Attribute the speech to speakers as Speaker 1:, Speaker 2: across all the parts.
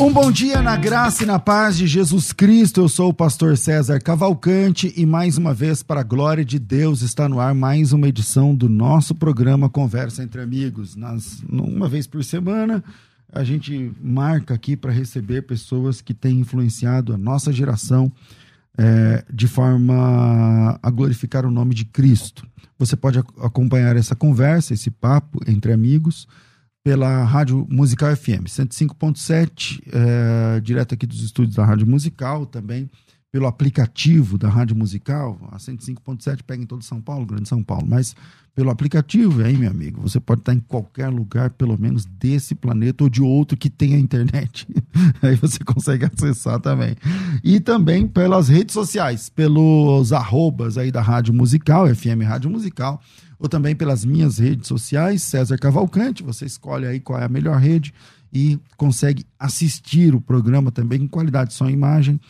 Speaker 1: Um bom dia na graça e na paz de Jesus Cristo. Eu sou o pastor César Cavalcante e mais uma vez, para a glória de Deus, está no ar mais uma edição do nosso programa Conversa entre Amigos. Nas, uma vez por semana, a gente marca aqui para receber pessoas que têm influenciado a nossa geração é, de forma a glorificar o nome de Cristo. Você pode acompanhar essa conversa, esse papo entre amigos pela Rádio Musical FM 105.7, é, direto aqui dos estúdios da Rádio Musical, também pelo aplicativo da Rádio Musical, a 105.7 pega em todo São Paulo, Grande São Paulo, mas pelo aplicativo, aí, meu amigo, você pode estar em qualquer lugar, pelo menos desse planeta ou de outro que tenha internet. aí você consegue acessar também. E também pelas redes sociais, pelos arrobas aí da Rádio Musical, FM Rádio Musical, ou também pelas minhas redes sociais, César Cavalcante. Você escolhe aí qual é a melhor rede e consegue assistir o programa também em qualidade de som e imagem.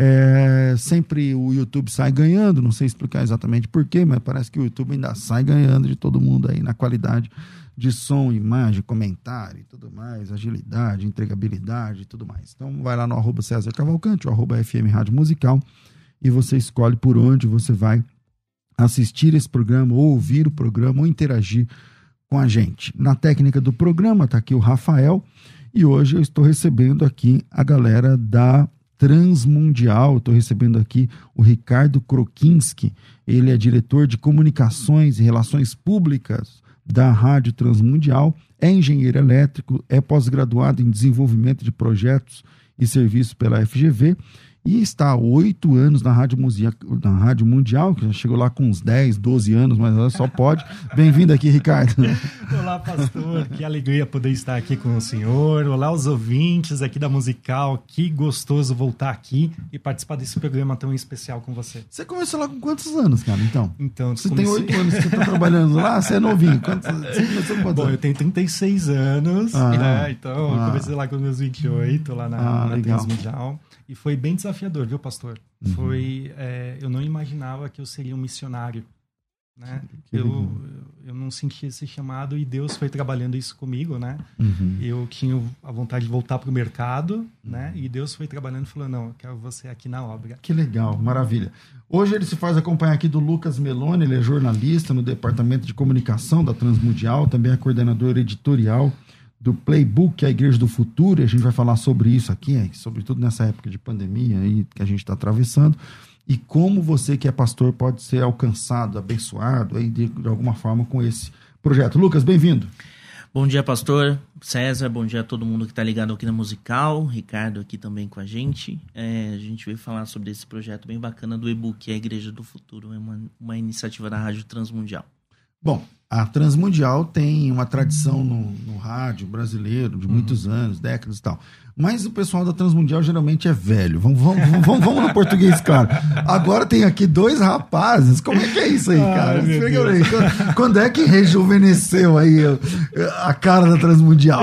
Speaker 1: É, sempre o YouTube sai ganhando, não sei explicar exatamente porquê, mas parece que o YouTube ainda sai ganhando de todo mundo aí na qualidade de som, imagem, comentário e tudo mais, agilidade, entregabilidade e tudo mais. Então vai lá no arroba César Cavalcante, o arroba FM Rádio Musical, e você escolhe por onde você vai assistir esse programa, ou ouvir o programa, ou interagir com a gente. Na técnica do programa está aqui o Rafael, e hoje eu estou recebendo aqui a galera da Transmundial. Estou recebendo aqui o Ricardo Krokinski, ele é diretor de comunicações e relações públicas da Rádio Transmundial, é engenheiro elétrico, é pós-graduado em desenvolvimento de projetos e serviços pela FGV e está há oito anos na Rádio, Musea, na Rádio Mundial, que já chegou lá com uns 10, 12 anos, mas só pode. Bem-vindo aqui, Ricardo.
Speaker 2: Olá, pastor. Que alegria poder estar aqui com o senhor. Olá, os ouvintes aqui da Musical. Que gostoso voltar aqui e participar desse programa tão especial com você.
Speaker 1: Você começou lá com quantos anos, cara, então?
Speaker 2: Então,
Speaker 1: Você comecei... tem oito anos que está trabalhando lá? Você é novinho. Quantos...
Speaker 2: Você começou com quantos Bom, eu tenho 36 anos, ah, né? Então, ah, eu comecei lá com meus 28, lá na, ah, na Transmundial. E foi bem desafiador, viu, pastor? Uhum. Foi, é, eu não imaginava que eu seria um missionário. Né? Eu, eu não senti esse chamado e Deus foi trabalhando isso comigo, né? Uhum. Eu tinha a vontade de voltar para o mercado, né? E Deus foi trabalhando e falou: não, eu quero você aqui na obra.
Speaker 1: Que legal, maravilha. Hoje ele se faz acompanhar aqui do Lucas Meloni, ele é jornalista no departamento de comunicação da Transmundial, também é coordenador editorial do Playbook, a Igreja do Futuro, e a gente vai falar sobre isso aqui, sobretudo nessa época de pandemia aí que a gente está atravessando, e como você que é pastor pode ser alcançado, abençoado aí de, de alguma forma com esse projeto. Lucas, bem-vindo.
Speaker 3: Bom dia, pastor César. Bom dia a todo mundo que está ligado aqui na Musical. Ricardo aqui também com a gente. É, a gente veio falar sobre esse projeto bem bacana do e-book, a Igreja do Futuro. É uma, uma iniciativa da Rádio Transmundial.
Speaker 1: Bom, a Transmundial tem uma tradição no, no rádio brasileiro de uhum. muitos uhum. anos, décadas e tal. Mas o pessoal da Transmundial geralmente é velho. Vamos, vamos, vamos, vamos no português, claro. Agora tem aqui dois rapazes. Como é que é isso aí, cara? Ai, quando, quando é que rejuvenesceu aí a cara da Transmundial?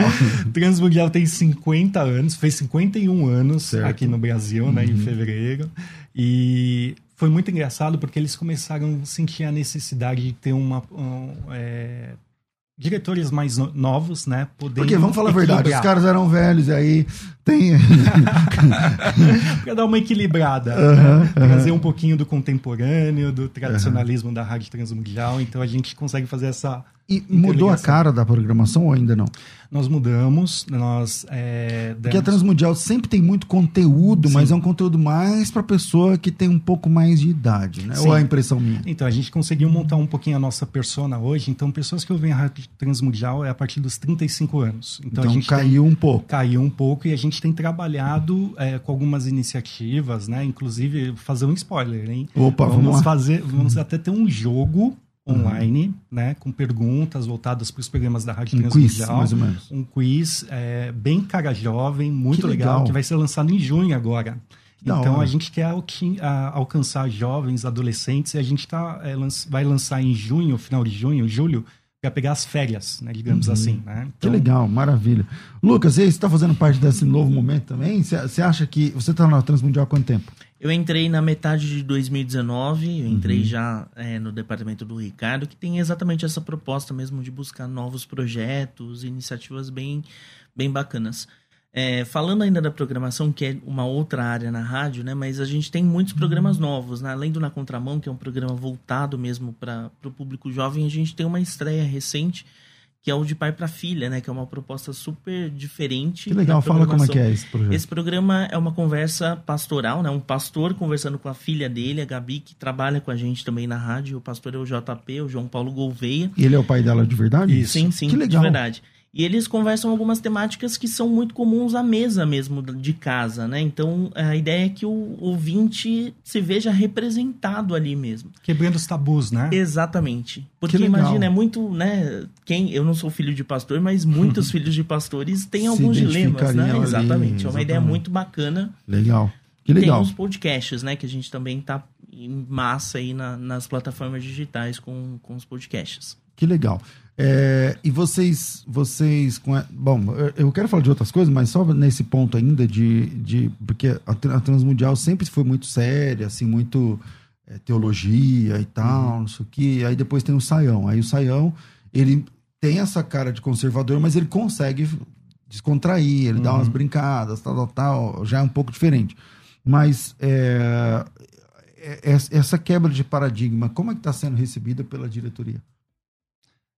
Speaker 2: Transmundial tem 50 anos, fez 51 anos certo. aqui no Brasil, né, uhum. em fevereiro. E foi muito engraçado porque eles começaram a sentir a necessidade de ter uma. Um, é, diretores mais no novos, né?
Speaker 1: Porque, vamos falar a verdade, os caras eram velhos, e aí tem.
Speaker 2: para dar uma equilibrada, uhum, né? trazer um pouquinho do contemporâneo, do tradicionalismo da rádio transmundial, então a gente consegue fazer essa
Speaker 1: e mudou a cara da programação ou ainda não?
Speaker 2: Nós mudamos, nós é, demos...
Speaker 1: Porque a Transmundial sempre tem muito conteúdo, Sim. mas é um conteúdo mais para pessoa que tem um pouco mais de idade, né? Sim. Ou é a impressão minha?
Speaker 2: Então, a gente conseguiu montar um pouquinho a nossa persona hoje. Então, pessoas que ouvem a Rádio Transmundial é a partir dos 35 anos.
Speaker 1: Então, então a gente caiu tem... um pouco.
Speaker 2: Caiu um pouco e a gente tem trabalhado é, com algumas iniciativas, né? Inclusive, fazer um spoiler, hein?
Speaker 1: Opa, vamos, vamos
Speaker 2: fazer, vamos até ter um jogo online, uhum. né, com perguntas voltadas para os programas da Rádio
Speaker 1: um Transmundial. Quiz.
Speaker 2: Um quiz é, bem cara jovem, muito legal, legal, que vai ser lançado em junho agora. então a gente quer alcançar jovens, adolescentes, e a gente tá, é, vai lançar em junho, final de junho, julho, para pegar as férias, né, digamos uhum. assim. Né?
Speaker 1: Então... Que legal, maravilha. Lucas, você está fazendo parte desse novo momento também? Você acha que. Você está na Transmundial há quanto tempo?
Speaker 3: Eu entrei na metade de 2019, eu entrei uhum. já é, no departamento do Ricardo, que tem exatamente essa proposta mesmo de buscar novos projetos, iniciativas bem, bem bacanas. É, falando ainda da programação, que é uma outra área na rádio, né? Mas a gente tem muitos programas novos, né? Além do Na Contramão, que é um programa voltado mesmo para o público jovem, a gente tem uma estreia recente, que é o de pai para filha, né? Que é uma proposta super diferente.
Speaker 1: Que legal, fala como é que é esse projeto.
Speaker 3: Esse programa é uma conversa pastoral, né? Um pastor conversando com a filha dele, a Gabi, que trabalha com a gente também na rádio. O pastor é o JP, o João Paulo Gouveia.
Speaker 1: E ele é o pai dela de verdade?
Speaker 3: Isso. Sim, sim, que legal. de verdade. E eles conversam algumas temáticas que são muito comuns à mesa mesmo de casa, né? Então a ideia é que o ouvinte se veja representado ali mesmo.
Speaker 2: Quebrando os tabus, né?
Speaker 3: Exatamente. Porque imagina, é muito, né? Quem, eu não sou filho de pastor, mas muitos filhos de pastores têm alguns dilemas, né? Ali, exatamente. É uma ideia muito bacana.
Speaker 1: Legal. Que legal.
Speaker 3: Tem os podcasts, né? Que a gente também tá em massa aí na, nas plataformas digitais com, com os podcasts.
Speaker 1: Que legal. É, e vocês, vocês bom, eu quero falar de outras coisas, mas só nesse ponto ainda de, de porque a, a Transmundial sempre foi muito séria, assim, muito é, teologia e tal, uhum. não sei o que. Aí depois tem o Saião. Aí o Saião, ele tem essa cara de conservador, mas ele consegue descontrair, ele uhum. dá umas uhum. brincadas, tal, tal, tal, já é um pouco diferente. Mas é, é, é essa quebra de paradigma, como é que está sendo recebida pela diretoria?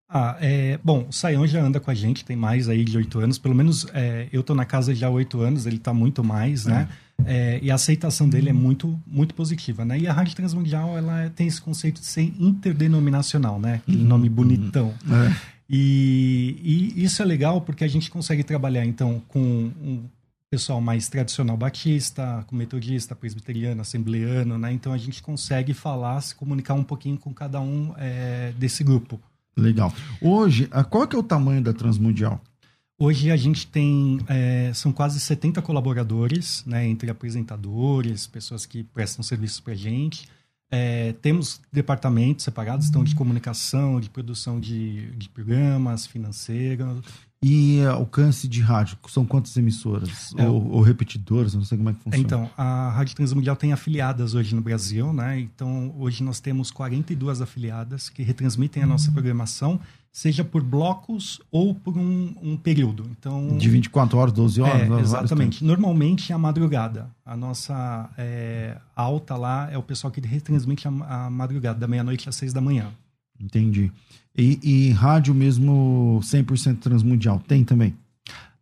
Speaker 2: Ah, é, bom, o Saião já anda com a gente, tem mais aí de oito anos. Pelo menos é, eu tô na casa já há oito anos, ele tá muito mais, né? É, e a aceitação dele é muito, muito positiva, né? E a Rádio Transmundial, ela tem esse conceito de ser interdenominacional, né? Aquele uhum, nome bonitão. Uhum. E, e, isso é legal porque a gente consegue trabalhar, então, com um pessoal mais tradicional batista, com metodista, presbiteriano, assembleano, né? Então a gente consegue falar, se comunicar um pouquinho com cada um é, desse grupo.
Speaker 1: Legal. Hoje, qual que é o tamanho da Transmundial?
Speaker 2: Hoje a gente tem, é, são quase 70 colaboradores, né, entre apresentadores, pessoas que prestam serviços para a gente. É, temos departamentos separados, então de comunicação, de produção de, de programas, financeiro,
Speaker 1: e alcance de rádio, são quantas emissoras? É, ou, ou repetidoras? Não sei como é que funciona.
Speaker 2: Então, a Rádio Transmundial tem afiliadas hoje no Brasil, né? Então, hoje nós temos 42 afiliadas que retransmitem a nossa programação, seja por blocos ou por um, um período. Então,
Speaker 1: de 24 horas, 12 horas?
Speaker 2: É, exatamente. Normalmente é a madrugada. A nossa é, alta lá é o pessoal que retransmite a, a madrugada, da meia-noite às seis da manhã.
Speaker 1: Entendi. E, e rádio mesmo 100% transmundial, tem também?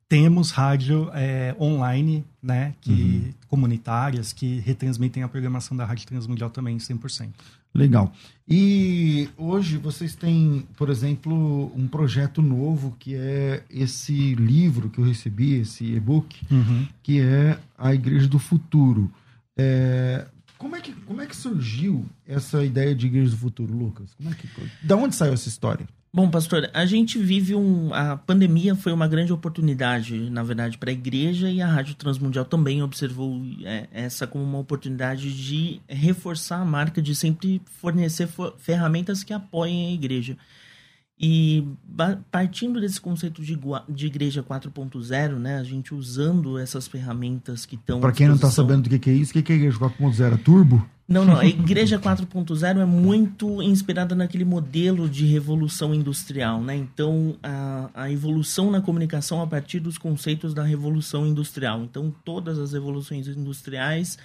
Speaker 2: Temos rádio é, online, né, que, uhum. comunitárias, que retransmitem a programação da Rádio Transmundial também 100%.
Speaker 1: Legal. E hoje vocês têm, por exemplo, um projeto novo que é esse livro que eu recebi, esse e-book, uhum. que é A Igreja do Futuro. É, como é, que, como é que surgiu essa ideia de Igreja do Futuro, Lucas? Como é que, da onde saiu essa história?
Speaker 3: Bom, pastor, a gente vive um. A pandemia foi uma grande oportunidade, na verdade, para a igreja e a Rádio Transmundial também observou é, essa como uma oportunidade de reforçar a marca, de sempre fornecer ferramentas que apoiem a igreja. E partindo desse conceito de, de igreja 4.0, né, a gente usando essas ferramentas que estão.
Speaker 1: Para quem não está sabendo do que, é isso, o que é igreja 4.0? Turbo?
Speaker 3: Não, não. A igreja 4.0 é muito inspirada naquele modelo de revolução industrial, né? Então, a, a evolução na comunicação a partir dos conceitos da revolução industrial. Então, todas as revoluções industriais,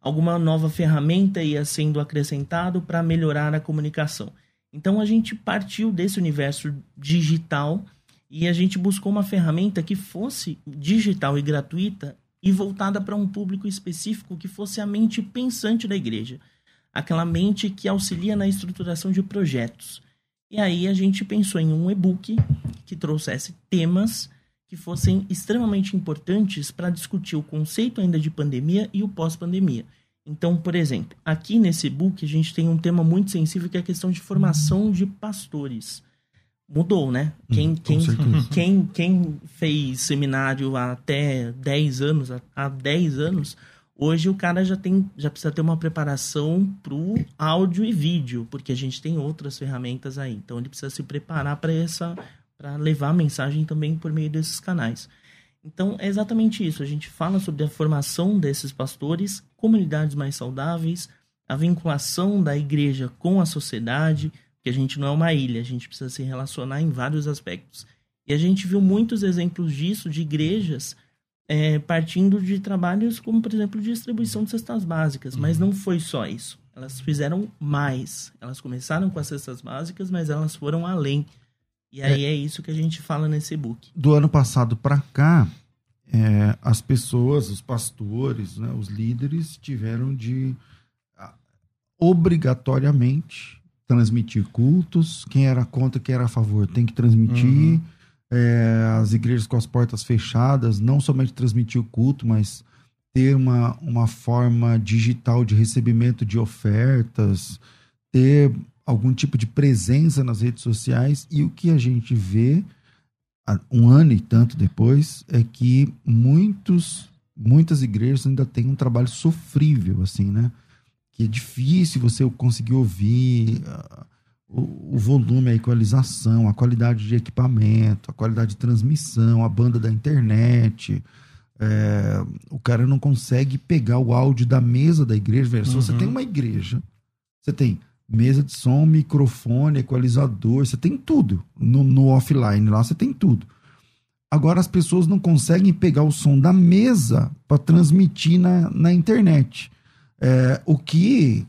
Speaker 3: alguma nova ferramenta ia sendo acrescentado para melhorar a comunicação. Então a gente partiu desse universo digital e a gente buscou uma ferramenta que fosse digital e gratuita e voltada para um público específico que fosse a mente pensante da igreja, aquela mente que auxilia na estruturação de projetos. E aí a gente pensou em um e-book que trouxesse temas que fossem extremamente importantes para discutir o conceito ainda de pandemia e o pós-pandemia. Então, por exemplo, aqui nesse book a gente tem um tema muito sensível que é a questão de formação de pastores. Mudou, né? Hum, quem, quem, quem, quem fez seminário há até 10 anos, há 10 anos, Hoje o cara já tem, já precisa ter uma preparação para o áudio e vídeo, porque a gente tem outras ferramentas aí. Então ele precisa se preparar para essa, para levar a mensagem também por meio desses canais. Então é exatamente isso. A gente fala sobre a formação desses pastores, comunidades mais saudáveis, a vinculação da igreja com a sociedade, que a gente não é uma ilha, a gente precisa se relacionar em vários aspectos. E a gente viu muitos exemplos disso de igrejas é, partindo de trabalhos como, por exemplo, distribuição de cestas básicas. Mas uhum. não foi só isso. Elas fizeram mais. Elas começaram com as cestas básicas, mas elas foram além. E aí é, é isso que a gente fala nesse book.
Speaker 1: Do ano passado para cá, é, as pessoas, os pastores, né, os líderes tiveram de obrigatoriamente transmitir cultos. Quem era contra, quem era a favor, tem que transmitir. Uhum é, as igrejas com as portas fechadas, não somente transmitir o culto, mas ter uma, uma forma digital de recebimento de ofertas, ter algum tipo de presença nas redes sociais. E o que a gente vê, um ano e tanto depois, é que muitos, muitas igrejas ainda têm um trabalho sofrível, assim, né? Que é difícil você conseguir ouvir o, volume, a equalização, a qualidade de equipamento, a qualidade de transmissão, a banda da internet. É, o cara não consegue pegar o áudio da mesa da igreja. Uhum. você tem uma igreja, você tem mesa de som, microfone, equalizador, você tem tudo. No, no offline lá, você tem tudo. Agora as pessoas não conseguem pegar o som da mesa para transmitir na, na internet. É, o que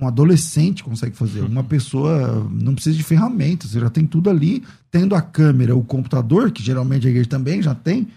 Speaker 1: um adolescente consegue fazer. Uma pessoa não precisa de ferramentas, você já tem tudo ali. Tendo a câmera, o computador, que geralmente a igreja também já tem,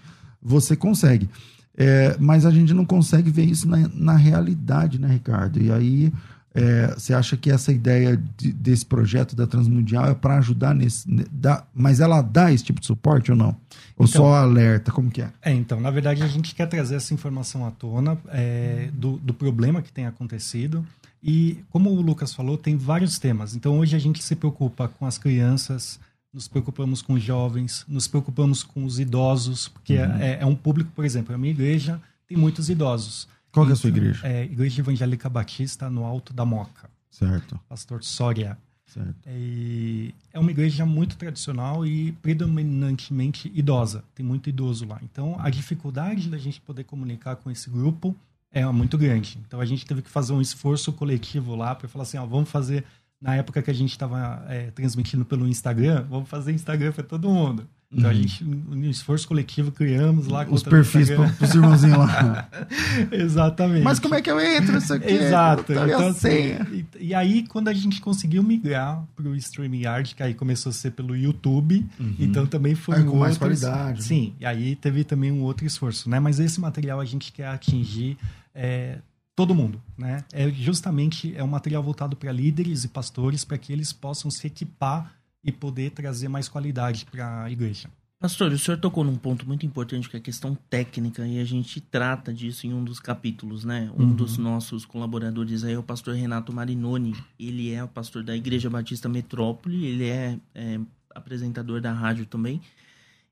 Speaker 1: você consegue. É, mas a gente não consegue ver isso na, na realidade, né, Ricardo? E aí é, você acha que essa ideia de, desse projeto da Transmundial é para ajudar nesse. Dá, mas ela dá esse tipo de suporte ou não? Ou então, só alerta? Como que é?
Speaker 2: É, então, na verdade, a gente quer trazer essa informação à tona é, do, do problema que tem acontecido. E como o Lucas falou, tem vários temas. Então hoje a gente se preocupa com as crianças, nos preocupamos com os jovens, nos preocupamos com os idosos, porque uhum. é, é, um público, por exemplo, a minha igreja tem muitos idosos.
Speaker 1: Qual é a sua igreja?
Speaker 2: É Igreja Evangélica Batista no Alto da Moca.
Speaker 1: Certo.
Speaker 2: Pastor Soria.
Speaker 1: Certo.
Speaker 2: É, é uma igreja muito tradicional e predominantemente idosa. Tem muito idoso lá. Então, a dificuldade da gente poder comunicar com esse grupo é muito grande. Então a gente teve que fazer um esforço coletivo lá para falar assim, ó, vamos fazer na época que a gente estava é, transmitindo pelo Instagram, vamos fazer Instagram para todo mundo. Então uhum. a gente, no esforço coletivo, criamos lá
Speaker 1: os perfis para os irmãozinhos lá.
Speaker 2: Exatamente.
Speaker 1: Mas como é que eu entro isso aqui?
Speaker 2: Exato. Então, assim, e, e, aí, quando a gente conseguiu migrar para o StreamYard, que aí começou a ser pelo YouTube, uhum. então também foi
Speaker 1: aí, um com mais qualidade.
Speaker 2: Né? Sim, e aí teve também um outro esforço, né? Mas esse material a gente quer atingir é, todo mundo, né? É justamente é um material voltado para líderes e pastores para que eles possam se equipar e poder trazer mais qualidade para a igreja.
Speaker 3: Pastor, o senhor tocou num ponto muito importante que é a questão técnica e a gente trata disso em um dos capítulos, né? Um uhum. dos nossos colaboradores aí é o pastor Renato Marinoni. Ele é o pastor da Igreja Batista Metrópole, ele é, é apresentador da rádio também.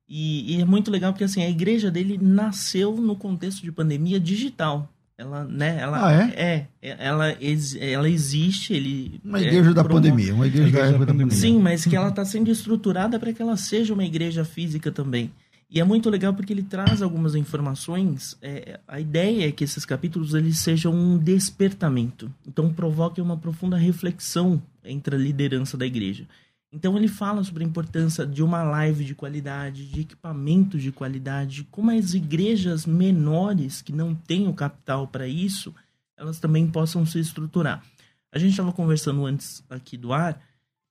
Speaker 3: E, e, é muito legal porque assim a igreja dele nasceu no contexto de pandemia digital. Ela, né, ela
Speaker 1: ah,
Speaker 3: é? é? ela, ela existe, ele
Speaker 1: uma igreja é, da pandemia, uma igreja, igreja da, da pandemia.
Speaker 3: Sim, mas que ela está sendo estruturada para que ela seja uma igreja física também. E é muito legal porque ele traz algumas informações. É, a ideia é que esses capítulos eles sejam um despertamento. Então provoquem uma profunda reflexão entre a liderança da igreja. Então ele fala sobre a importância de uma live de qualidade, de equipamentos de qualidade, como as igrejas menores que não têm o capital para isso, elas também possam se estruturar. A gente estava conversando antes aqui do ar,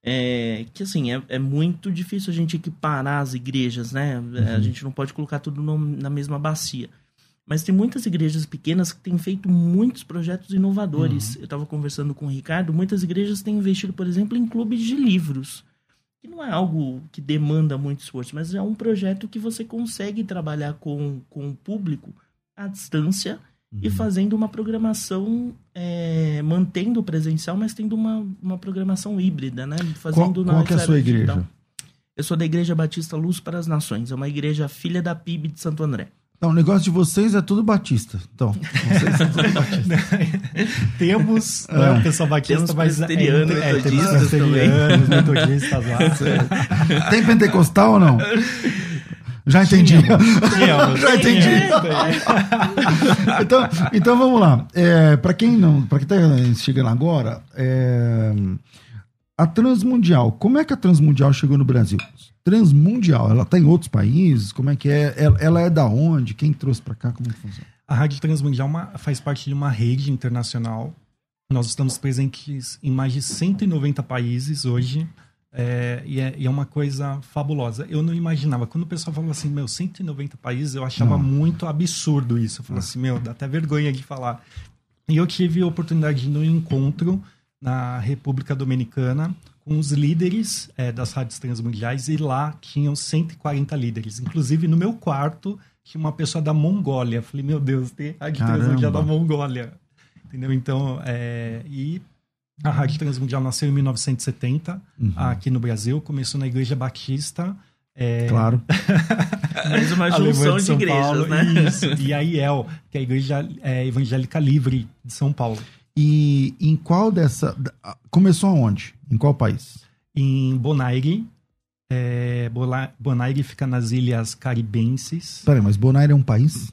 Speaker 3: é, que assim, é, é, muito difícil a gente equiparar as igrejas, né? Uhum. A gente não pode colocar tudo no, na mesma bacia. Mas tem muitas igrejas pequenas que têm feito muitos projetos inovadores. Uhum. Eu estava conversando com o Ricardo, muitas igrejas têm investido, por exemplo, em clubes de livros que não é algo que demanda muito esforço, mas é um projeto que você consegue trabalhar com, com o público à distância uhum. e fazendo uma programação, é, mantendo o presencial, mas tendo uma, uma programação híbrida, né?
Speaker 1: Fazendo qual, qual que é a sua igreja?
Speaker 3: Eu sou da Igreja Batista Luz para as Nações, é uma igreja filha da PIB de Santo André.
Speaker 1: Então, o negócio de vocês é tudo batista. Então, vocês são tudo batista.
Speaker 2: temos, é. o pessoal batista,
Speaker 3: temos
Speaker 2: mas
Speaker 3: é, é, temos
Speaker 2: presbiterianos, metodistas lá.
Speaker 1: Tem pentecostal ou não? Já entendi. Já entendi. então, então vamos lá. É, para quem não, para quem está chegando agora, é, a Transmundial. Como é que a Transmundial chegou no Brasil? Transmundial, ela está em outros países? Como é que é? Ela, ela é da onde? Quem trouxe para cá? Como é que funciona?
Speaker 2: A Rádio Transmundial é faz parte de uma rede internacional. Nós estamos presentes em mais de 190 países hoje. É, e, é, e, é, uma coisa fabulosa. Eu não imaginava. Quando o pessoal falou assim, meu, 190 países, eu achava não. muito absurdo isso. Eu falei assim, meu, dá até vergonha de falar. E eu tive a oportunidade de ir num encontro na República Dominicana com os líderes é, das rádios transmundiais e lá tinham 140 líderes. Inclusive, no meu quarto tinha uma pessoa da Mongólia. Falei, meu Deus, tem rádio transmundial da Mongólia. Entendeu? Então, é, e a Rádio Transmundial nasceu em 1970, uhum. aqui no Brasil, começou na Igreja Batista.
Speaker 1: É... Claro.
Speaker 3: Mais uma junção de, de igrejas,
Speaker 2: Paulo,
Speaker 3: né?
Speaker 2: Isso. E a IEL, que é a Igreja é, Evangélica Livre de São Paulo.
Speaker 1: E em qual dessa. Começou aonde? Em qual país?
Speaker 2: Em Bonaire. É, Bonaire fica nas Ilhas Caribenses.
Speaker 1: Peraí, mas Bonaire é um país?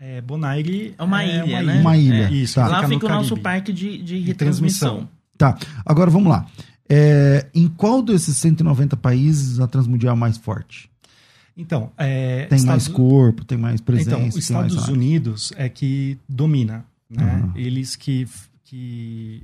Speaker 2: É, Bonaire
Speaker 3: é uma ilha,
Speaker 1: uma
Speaker 3: né?
Speaker 1: Uma ilha.
Speaker 3: É, isso, tá. Lá fica o nosso parque de, de retransmissão.
Speaker 1: Tá. Agora vamos lá. É, em qual desses 190 países a Transmundial é mais forte?
Speaker 2: Então, é,
Speaker 1: tem Estados... mais corpo, tem mais presença. Então, os
Speaker 2: Estados
Speaker 1: mais...
Speaker 2: Unidos é que domina, né? Uhum. Eles que, que,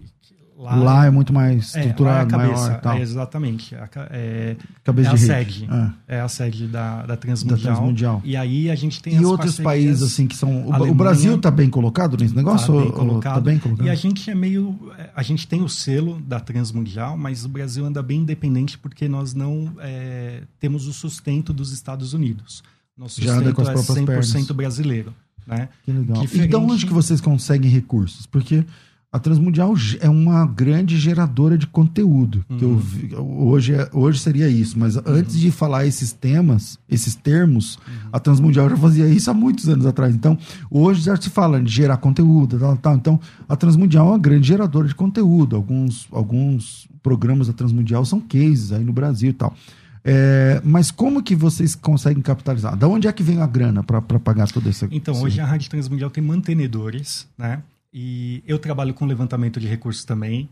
Speaker 1: Lá, lá é muito mais estruturado,
Speaker 2: é, é cabeça,
Speaker 1: maior. Tal.
Speaker 2: É, exatamente. É,
Speaker 1: cabeça
Speaker 2: é a
Speaker 1: de
Speaker 2: sede. É. é. a sede da, da, Transmundial.
Speaker 1: da Transmundial.
Speaker 2: E aí a gente tem
Speaker 1: E outros países, assim, que são. Alemanha, o Brasil está bem colocado nesse negócio?
Speaker 2: Tá bem colocado.
Speaker 1: Tá bem colocado.
Speaker 2: E a gente é meio. A gente tem o selo da Transmundial, mas o Brasil anda bem independente porque nós não é, temos o sustento dos Estados Unidos. Nosso
Speaker 1: Já as
Speaker 2: é
Speaker 1: próprias 100%
Speaker 2: pernas. brasileiro. Né?
Speaker 1: Que legal. Diferente... E de onde que vocês conseguem recursos? Porque a Transmundial é uma grande geradora de conteúdo. Uhum. Que eu, uhum. hoje, é, hoje seria isso, mas uhum. antes de falar esses temas, esses termos, uhum. a Transmundial já fazia isso há muitos anos atrás. Então, hoje já se fala de gerar conteúdo, tal, tal. Então, a Transmundial é uma grande geradora de conteúdo. Alguns, alguns programas da Transmundial são cases aí no Brasil e tal. É, mas como que vocês conseguem capitalizar? Da onde é que vem a grana para pagar toda essa?
Speaker 2: Então, hoje a Rádio Transmundial tem mantenedores, né? E eu trabalho com levantamento de recursos também.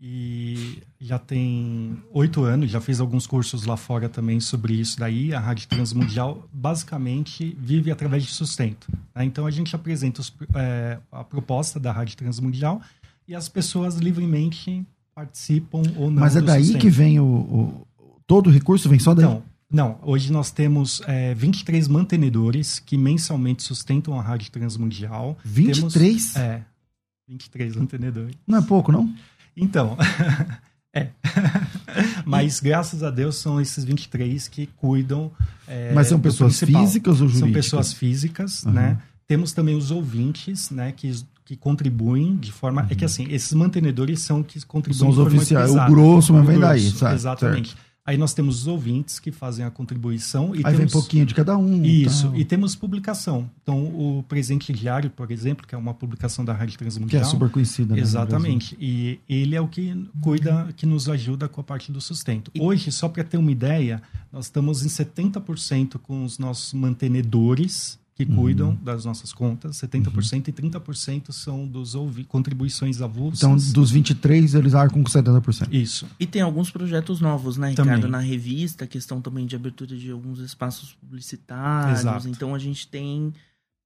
Speaker 2: E já tem oito anos, já fiz alguns cursos lá fora também sobre isso daí. A Rádio Transmundial basicamente vive através de sustento. Né? Então a gente apresenta os, é, a proposta da Rádio Transmundial e as pessoas livremente participam ou não.
Speaker 1: Mas é daí
Speaker 2: sustento.
Speaker 1: que vem o, o, Todo o recurso vem só daí?
Speaker 2: Não, não. Hoje nós temos é, 23 mantenedores que mensalmente sustentam a Rádio Transmundial.
Speaker 1: 23?
Speaker 2: Temos, é. 23 mantenedores.
Speaker 1: Não é pouco, não?
Speaker 2: Então, é. Mas graças a Deus são esses 23 que cuidam. É,
Speaker 1: Mas são pessoas principal. físicas ou jurídicas?
Speaker 2: São pessoas físicas, uhum. né? Temos também os ouvintes, né? Que, que contribuem de forma. Uhum. É que uhum. assim, esses mantenedores são que contribuem
Speaker 1: São os oficiais. O grosso mas vem daí,
Speaker 2: sabe? Exatamente. Certo. Aí nós temos os ouvintes que fazem a contribuição. E
Speaker 1: Aí
Speaker 2: temos...
Speaker 1: vem pouquinho de cada um.
Speaker 2: Isso. Tal. E temos publicação. Então, o Presente Diário, por exemplo, que é uma publicação da Rádio Transmundial.
Speaker 1: Que é super conhecida. Né,
Speaker 2: Exatamente. E ele é o que cuida, que nos ajuda com a parte do sustento. E... Hoje, só para ter uma ideia, nós estamos em 70% com os nossos mantenedores que cuidam uhum. das nossas contas, 70% uhum. e 30% são dos contribuições avulsas.
Speaker 1: Então, dos 23, eles arcam com 70%.
Speaker 2: Isso.
Speaker 3: E tem alguns projetos novos, né, Ricardo? Também. Na revista, questão também de abertura de alguns espaços publicitários. Exato. Então, a gente tem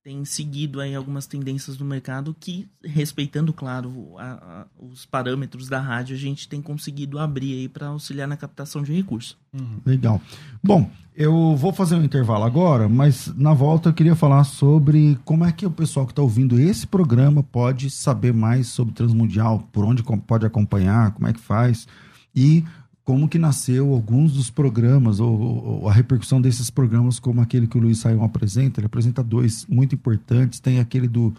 Speaker 3: tem seguido aí algumas tendências do mercado que, respeitando, claro, a, a, os parâmetros da rádio, a gente tem conseguido abrir aí para auxiliar na captação de recursos.
Speaker 1: Uhum. Legal. Bom, eu vou fazer um intervalo agora, mas na volta eu queria falar sobre como é que o pessoal que está ouvindo esse programa pode saber mais sobre Transmundial, por onde pode acompanhar, como é que faz e como que nasceu alguns dos programas, ou, ou, a repercussão desses programas, como aquele que o Luiz Saião apresenta. Ele apresenta dois muito importantes. Tem aquele do.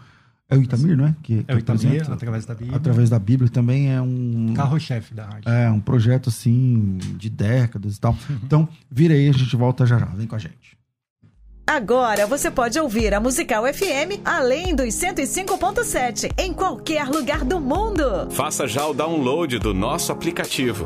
Speaker 1: É o Itamir, não é? Que,
Speaker 2: é o Itamir, através da Bíblia.
Speaker 1: Através da Bíblia também é um.
Speaker 2: Carro-chefe da rádio.
Speaker 1: É, um projeto assim, de décadas e tal. Uhum. Então, vira aí, a gente volta já já. Vem com a gente.
Speaker 4: Agora você pode ouvir a Musical FM além dos 105.7 em qualquer lugar do mundo.
Speaker 5: Faça já o download do nosso aplicativo.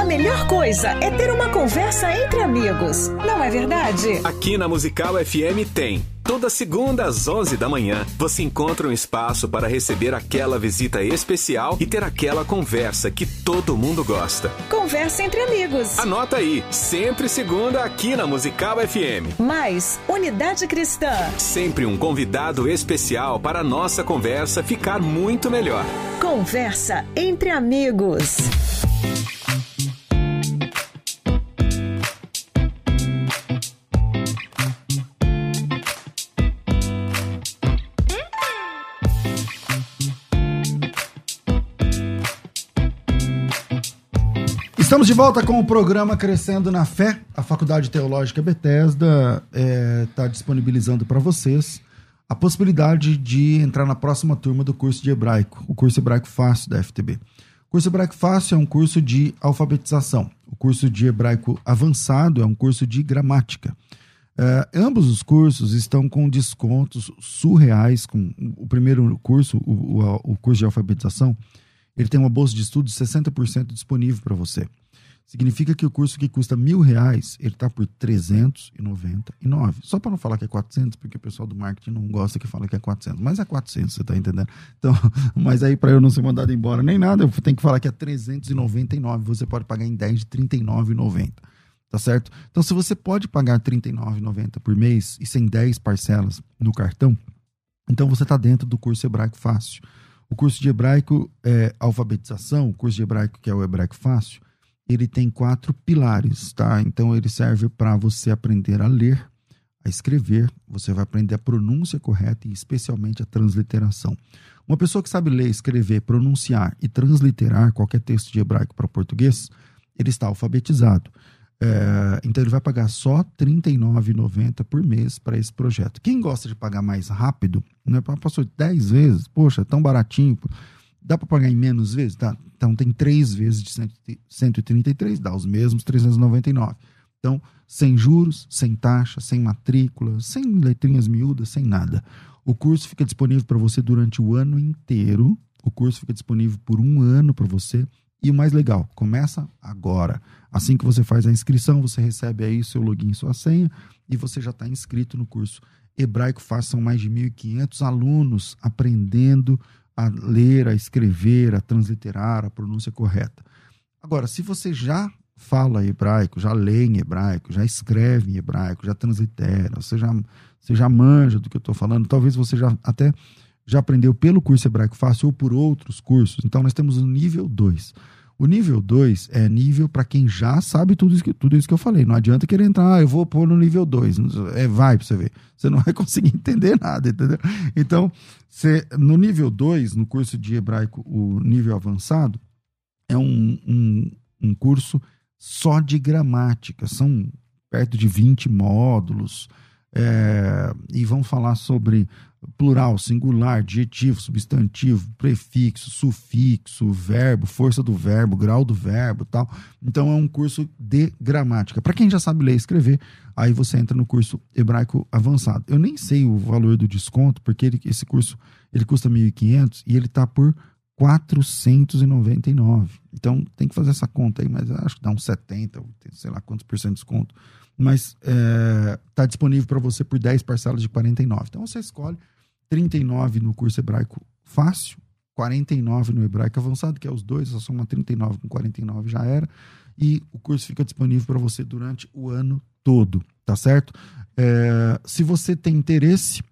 Speaker 4: A melhor coisa é ter uma conversa entre amigos, não é verdade?
Speaker 5: Aqui na Musical FM tem. Toda segunda às 11 da manhã, você encontra um espaço para receber aquela visita especial e ter aquela conversa que todo mundo gosta.
Speaker 4: Conversa entre amigos.
Speaker 5: Anota aí, sempre segunda aqui na Musical FM.
Speaker 4: Mais Unidade Cristã.
Speaker 5: Sempre um convidado especial para a nossa conversa ficar muito melhor.
Speaker 4: Conversa entre amigos.
Speaker 1: Estamos de volta com o programa Crescendo na Fé. A Faculdade Teológica Bethesda está é, disponibilizando para vocês a possibilidade de entrar na próxima turma do curso de hebraico, o curso hebraico fácil da FTB. O curso hebraico fácil é um curso de alfabetização. O curso de hebraico avançado é um curso de gramática. É, ambos os cursos estão com descontos surreais. Com o primeiro curso, o, o, o curso de alfabetização, ele tem uma bolsa de estudos de 60% disponível para você. Significa que o curso que custa mil reais, ele está por 399. Só para não falar que é 400, porque o pessoal do marketing não gosta que fala que é 400. Mas é 400, você está entendendo? Então, mas aí para eu não ser mandado embora nem nada, eu tenho que falar que é 399. Você pode pagar em 10 de 39,90. Tá certo? Então, se você pode pagar 39,90 por mês e sem 10 parcelas no cartão, então você está dentro do curso hebraico fácil. O curso de hebraico é alfabetização, o curso de hebraico que é o hebraico fácil, ele tem quatro pilares, tá? Então ele serve para você aprender a ler, a escrever, você vai aprender a pronúncia correta e especialmente a transliteração. Uma pessoa que sabe ler, escrever, pronunciar e transliterar qualquer texto de hebraico para português, ele está alfabetizado. É, então ele vai pagar só R$ 39,90 por mês para esse projeto. Quem gosta de pagar mais rápido, né, passou 10 vezes, poxa, tão baratinho. Dá para pagar em menos vezes? Dá. Então tem três vezes de 133, dá os mesmos 399. Então, sem juros, sem taxa, sem matrícula, sem letrinhas miúdas, sem nada. O curso fica disponível para você durante o ano inteiro. O curso fica disponível por um ano para você. E o mais legal, começa agora. Assim que você faz a inscrição, você recebe aí seu login, sua senha e você já está inscrito no curso Hebraico. São mais de 1.500 alunos aprendendo a ler, a escrever, a transliterar, a pronúncia correta. Agora, se você já fala hebraico, já lê em hebraico, já escreve em hebraico, já translitera, você já, você já manja do que eu estou falando, talvez você já até já aprendeu pelo curso hebraico fácil ou por outros cursos. Então, nós temos o nível 2. O nível 2 é nível para quem já sabe tudo isso, que, tudo isso que eu falei. Não adianta querer entrar, ah, eu vou pôr no nível 2. É, vai para você ver. Você não vai conseguir entender nada, entendeu? Então, você, no nível 2, no curso de hebraico, o nível avançado, é um, um, um curso só de gramática. São perto de 20 módulos. É, e vão falar sobre plural, singular, adjetivo, substantivo, prefixo, sufixo, verbo, força do verbo, grau do verbo, tal. Então é um curso de gramática. Para quem já sabe ler e escrever, aí você entra no curso hebraico avançado. Eu nem sei o valor do desconto, porque ele, esse curso ele custa 1.500 e ele está por 499. Então tem que fazer essa conta aí, mas acho que dá uns 70, sei lá quantos por cento de desconto. Mas está é, tá disponível para você por 10 parcelas de 49. Então você escolhe 39 no curso hebraico fácil, 49 no hebraico avançado, que é os dois, só soma 39 com 49 já era. E o curso fica disponível para você durante o ano todo, tá certo? É, se você tem interesse,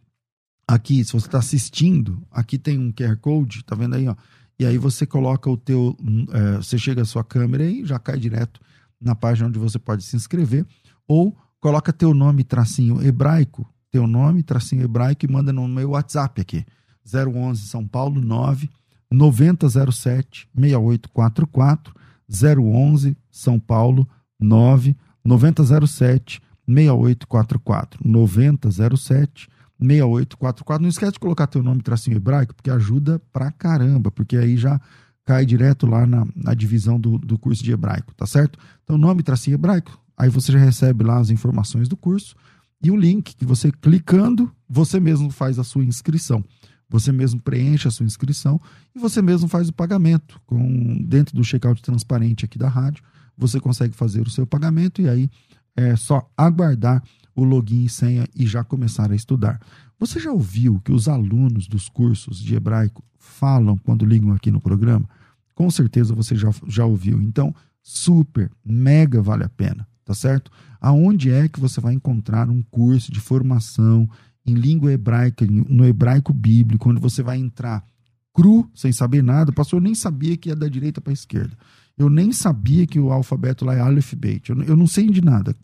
Speaker 1: aqui, se você está assistindo, aqui tem um QR Code, tá vendo aí, ó? E aí você coloca o teu, é, você chega a sua câmera e já cai direto na página onde você pode se inscrever, ou coloca teu nome tracinho hebraico teu nome, tracinho hebraico e manda no meu WhatsApp aqui. 011 São Paulo 9 9007 6844 011 São Paulo 9 9007 6844 9007 6844. Não esquece de colocar teu nome tracinho hebraico, porque ajuda pra caramba, porque aí já cai direto lá na, na divisão do, do curso de hebraico, tá certo? Então, nome tracinho hebraico, aí você já recebe lá as informações do curso e o link que você clicando, você mesmo faz a sua inscrição. Você mesmo preenche a sua inscrição e você mesmo faz o pagamento. Com, dentro do checkout transparente aqui da rádio, você consegue fazer o seu pagamento e aí é só aguardar o login e senha e já começar a estudar. Você já ouviu que os alunos dos cursos de hebraico falam quando ligam aqui no programa? Com certeza você já, já ouviu. Então, super, mega vale a pena, tá certo? Aonde é que você vai encontrar um curso de formação em língua hebraica, no hebraico bíblico, onde você vai entrar cru, sem saber nada? Pastor nem sabia que ia da direita para a esquerda. Eu nem sabia que o alfabeto lá é Aleph Beit. Eu, eu não sei de nada.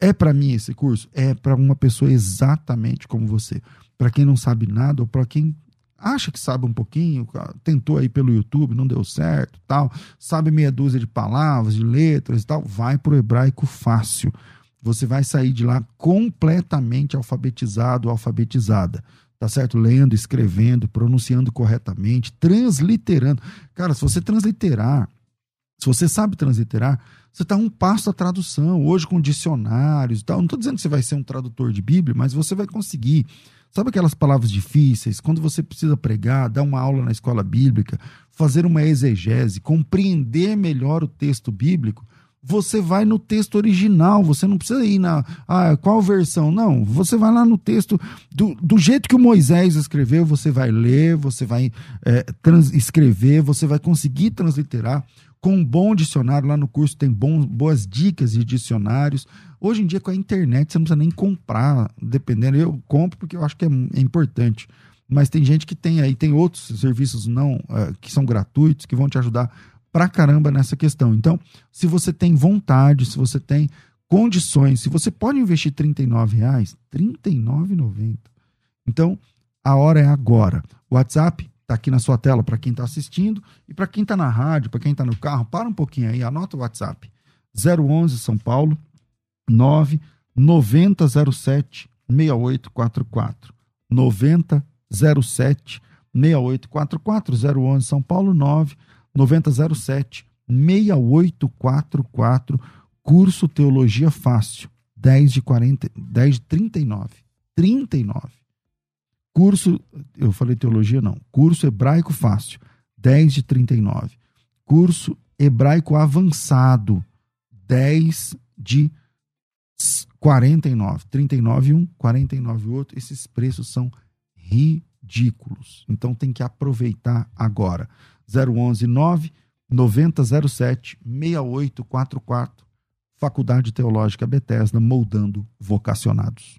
Speaker 1: É para mim esse curso? É para uma pessoa exatamente como você. Para quem não sabe nada ou para quem acha que sabe um pouquinho, tentou aí pelo YouTube, não deu certo, tal, sabe meia dúzia de palavras, de letras e tal, vai pro hebraico fácil. Você vai sair de lá completamente alfabetizado, alfabetizada. Tá certo? Lendo, escrevendo, pronunciando corretamente, transliterando. Cara, se você transliterar, se você sabe transliterar, você está um passo da tradução. Hoje, com dicionários e tal. Não estou dizendo que você vai ser um tradutor de Bíblia, mas você vai conseguir. Sabe aquelas palavras difíceis? Quando você precisa pregar, dar uma aula na escola bíblica, fazer uma exegese, compreender melhor o texto bíblico, você vai no texto original, você não precisa ir na. Ah, qual versão? Não, você vai lá no texto, do, do jeito que o Moisés escreveu, você vai ler, você vai é, escrever, você vai conseguir transliterar com um bom dicionário. Lá no curso tem bom, boas dicas de dicionários. Hoje em dia, com a internet, você não precisa nem comprar, dependendo. Eu compro porque eu acho que é, é importante. Mas tem gente que tem aí, tem outros serviços não uh, que são gratuitos, que vão te ajudar pra caramba nessa questão. Então, se você tem vontade, se você tem condições, se você pode investir R$ reais, R$ 39,90. Então, a hora é agora. WhatsApp Está aqui na sua tela para quem está assistindo e para quem está na rádio, para quem está no carro, para um pouquinho aí, anota o WhatsApp. 011 São Paulo 9 9007 6844. 9007 6844 011 São Paulo 9 9007 6844 curso Teologia Fácil 10 de 40 10 de 39 39 Curso, eu falei teologia não, curso hebraico fácil, 10 de 39. Curso hebraico avançado, 10 de 49. 39 um, 49 outro. Esses preços são ridículos. Então tem que aproveitar agora. 011 9 9007 6844. Faculdade Teológica Bethesda, moldando vocacionados.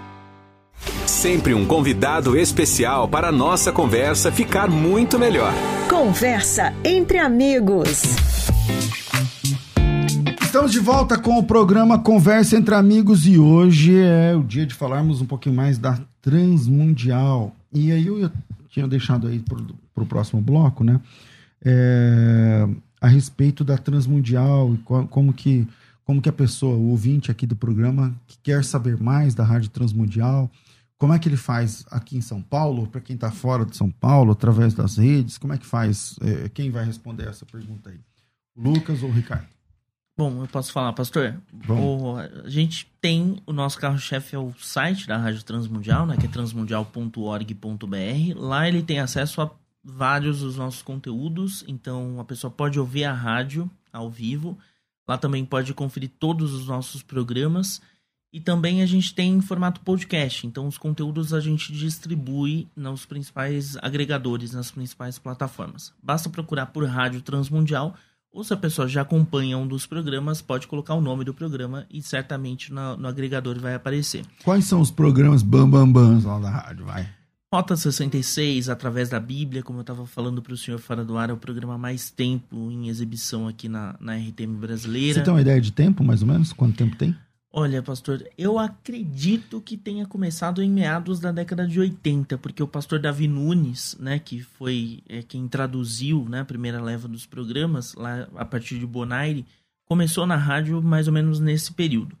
Speaker 5: Sempre um convidado especial para a nossa conversa ficar muito melhor.
Speaker 4: Conversa entre amigos.
Speaker 1: Estamos de volta com o programa Conversa entre Amigos e hoje é o dia de falarmos um pouquinho mais da Transmundial. E aí eu tinha deixado aí para o próximo bloco, né? É, a respeito da Transmundial e como que, como que a pessoa, o ouvinte aqui do programa, que quer saber mais da Rádio Transmundial, como é que ele faz aqui em São Paulo, para quem está fora de São Paulo, através das redes? Como é que faz? É, quem vai responder essa pergunta aí? Lucas ou Ricardo?
Speaker 3: Bom, eu posso falar, pastor? O, a gente tem o nosso carro-chefe é o site da Rádio Transmundial, né, que é transmundial.org.br. Lá ele tem acesso a vários dos nossos conteúdos, então a pessoa pode ouvir a rádio ao vivo. Lá também pode conferir todos os nossos programas. E também a gente tem em formato podcast, então os conteúdos a gente distribui nos principais agregadores, nas principais plataformas. Basta procurar por Rádio Transmundial, ou se a pessoa já acompanha um dos programas, pode colocar o nome do programa e certamente no, no agregador vai aparecer.
Speaker 1: Quais são os programas bambambãs lá da rádio? Vai.
Speaker 3: Rota 66, através da Bíblia, como eu estava falando para o senhor fora do ar, é o programa mais tempo em exibição aqui na, na RTM brasileira.
Speaker 1: Você tem uma ideia de tempo, mais ou menos? Quanto tempo tem?
Speaker 3: Olha, pastor, eu acredito que tenha começado em meados da década de 80, porque o pastor Davi Nunes, né, que foi é, quem traduziu né, a primeira leva dos programas, lá a partir de Bonaire, começou na rádio mais ou menos nesse período.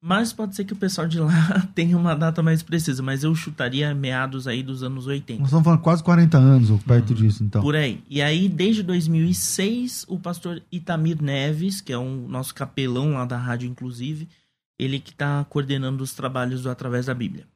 Speaker 3: Mas pode ser que o pessoal de lá tenha uma data mais precisa, mas eu chutaria meados aí dos anos 80.
Speaker 1: Nós estamos falando quase 40 anos ou perto uhum. disso, então.
Speaker 3: Por aí. E aí, desde 2006, o pastor Itamir Neves, que é um nosso capelão lá da rádio, inclusive, ele que está coordenando os trabalhos do Através da Bíblia.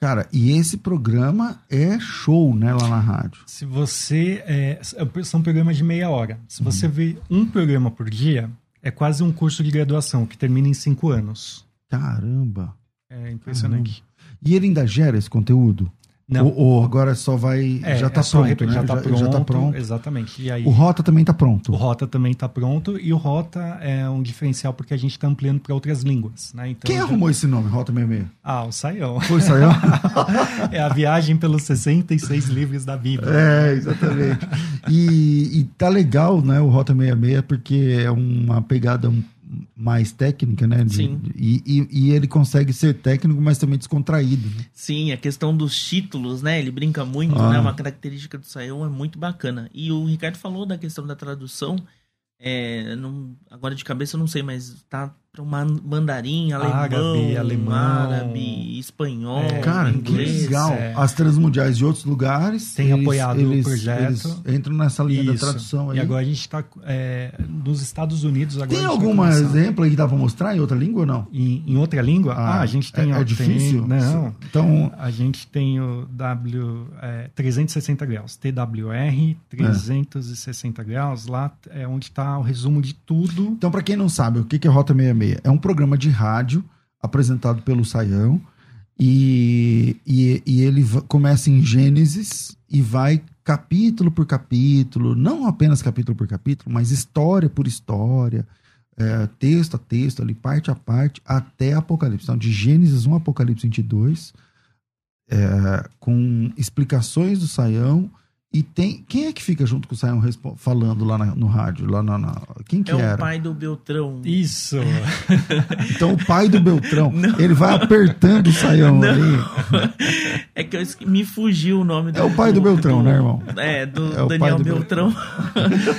Speaker 1: Cara, e esse programa é show, né, lá na rádio.
Speaker 2: Se você. É, são programas de meia hora. Se uhum. você vê um programa por dia, é quase um curso de graduação que termina em cinco anos.
Speaker 1: Caramba!
Speaker 2: É impressionante.
Speaker 1: Caramba. E ele ainda gera esse conteúdo? Não. Ou, ou, agora só vai. É, já está é pronto, né?
Speaker 2: Já está pronto, já tá pronto. Exatamente.
Speaker 1: E aí, o Rota também está pronto.
Speaker 2: O Rota também está pronto. E o Rota é um diferencial porque a gente está ampliando para outras línguas. Né?
Speaker 1: Então, Quem já... arrumou esse nome, Rota 66?
Speaker 2: Ah, o Saião.
Speaker 1: Foi o Saião?
Speaker 2: é a viagem pelos 66 livros da Bíblia.
Speaker 1: É, exatamente. e, e tá legal, né, o Rota 66, porque é uma pegada um mais técnica, né? De,
Speaker 3: Sim.
Speaker 1: E, e, e, ele consegue ser técnico, mas também descontraído. Né?
Speaker 3: Sim, a questão dos títulos, né? Ele brinca muito, ah. né? Uma característica do Sayão é muito bacana. E o Ricardo falou da questão da tradução. É, não, agora de cabeça eu não sei, mas tá para mandarim, alemão, árabe, alemão, árabe, espanhol, é,
Speaker 1: cara, inglês, que legal. É. As transmundiais de outros lugares
Speaker 2: têm apoiado eles, o projeto.
Speaker 1: Eles entram nessa linha Isso. da tradução aí.
Speaker 2: E agora a gente está é, nos Estados Unidos. Agora
Speaker 1: tem algum exemplo aí que dá para mostrar em outra língua ou não?
Speaker 2: Em, em outra língua? Ah, ah, a gente tem.
Speaker 1: É, é difícil?
Speaker 2: Tem, não. Então a gente tem o W 360 é, graus, TWR 360 graus. Lá é onde está o resumo de tudo.
Speaker 1: Então para quem não sabe o que é Rota 66 é um programa de rádio apresentado pelo Saião e, e, e ele começa em Gênesis e vai capítulo por capítulo, não apenas capítulo por capítulo, mas história por história, é, texto a texto, ali, parte a parte, até Apocalipse. Então, de Gênesis 1 a Apocalipse 22, é, com explicações do Saião e tem. Quem é que fica junto com o Saião falando lá na, no rádio? Lá na, na, quem que é era? É
Speaker 3: o pai do Beltrão.
Speaker 2: Isso!
Speaker 1: então o pai do Beltrão, não. ele vai apertando o Saião não. ali.
Speaker 3: É que eu, me fugiu o nome
Speaker 1: do. É o pai do, do Beltrão,
Speaker 3: do,
Speaker 1: né, irmão?
Speaker 3: É, do é Daniel do Beltrão.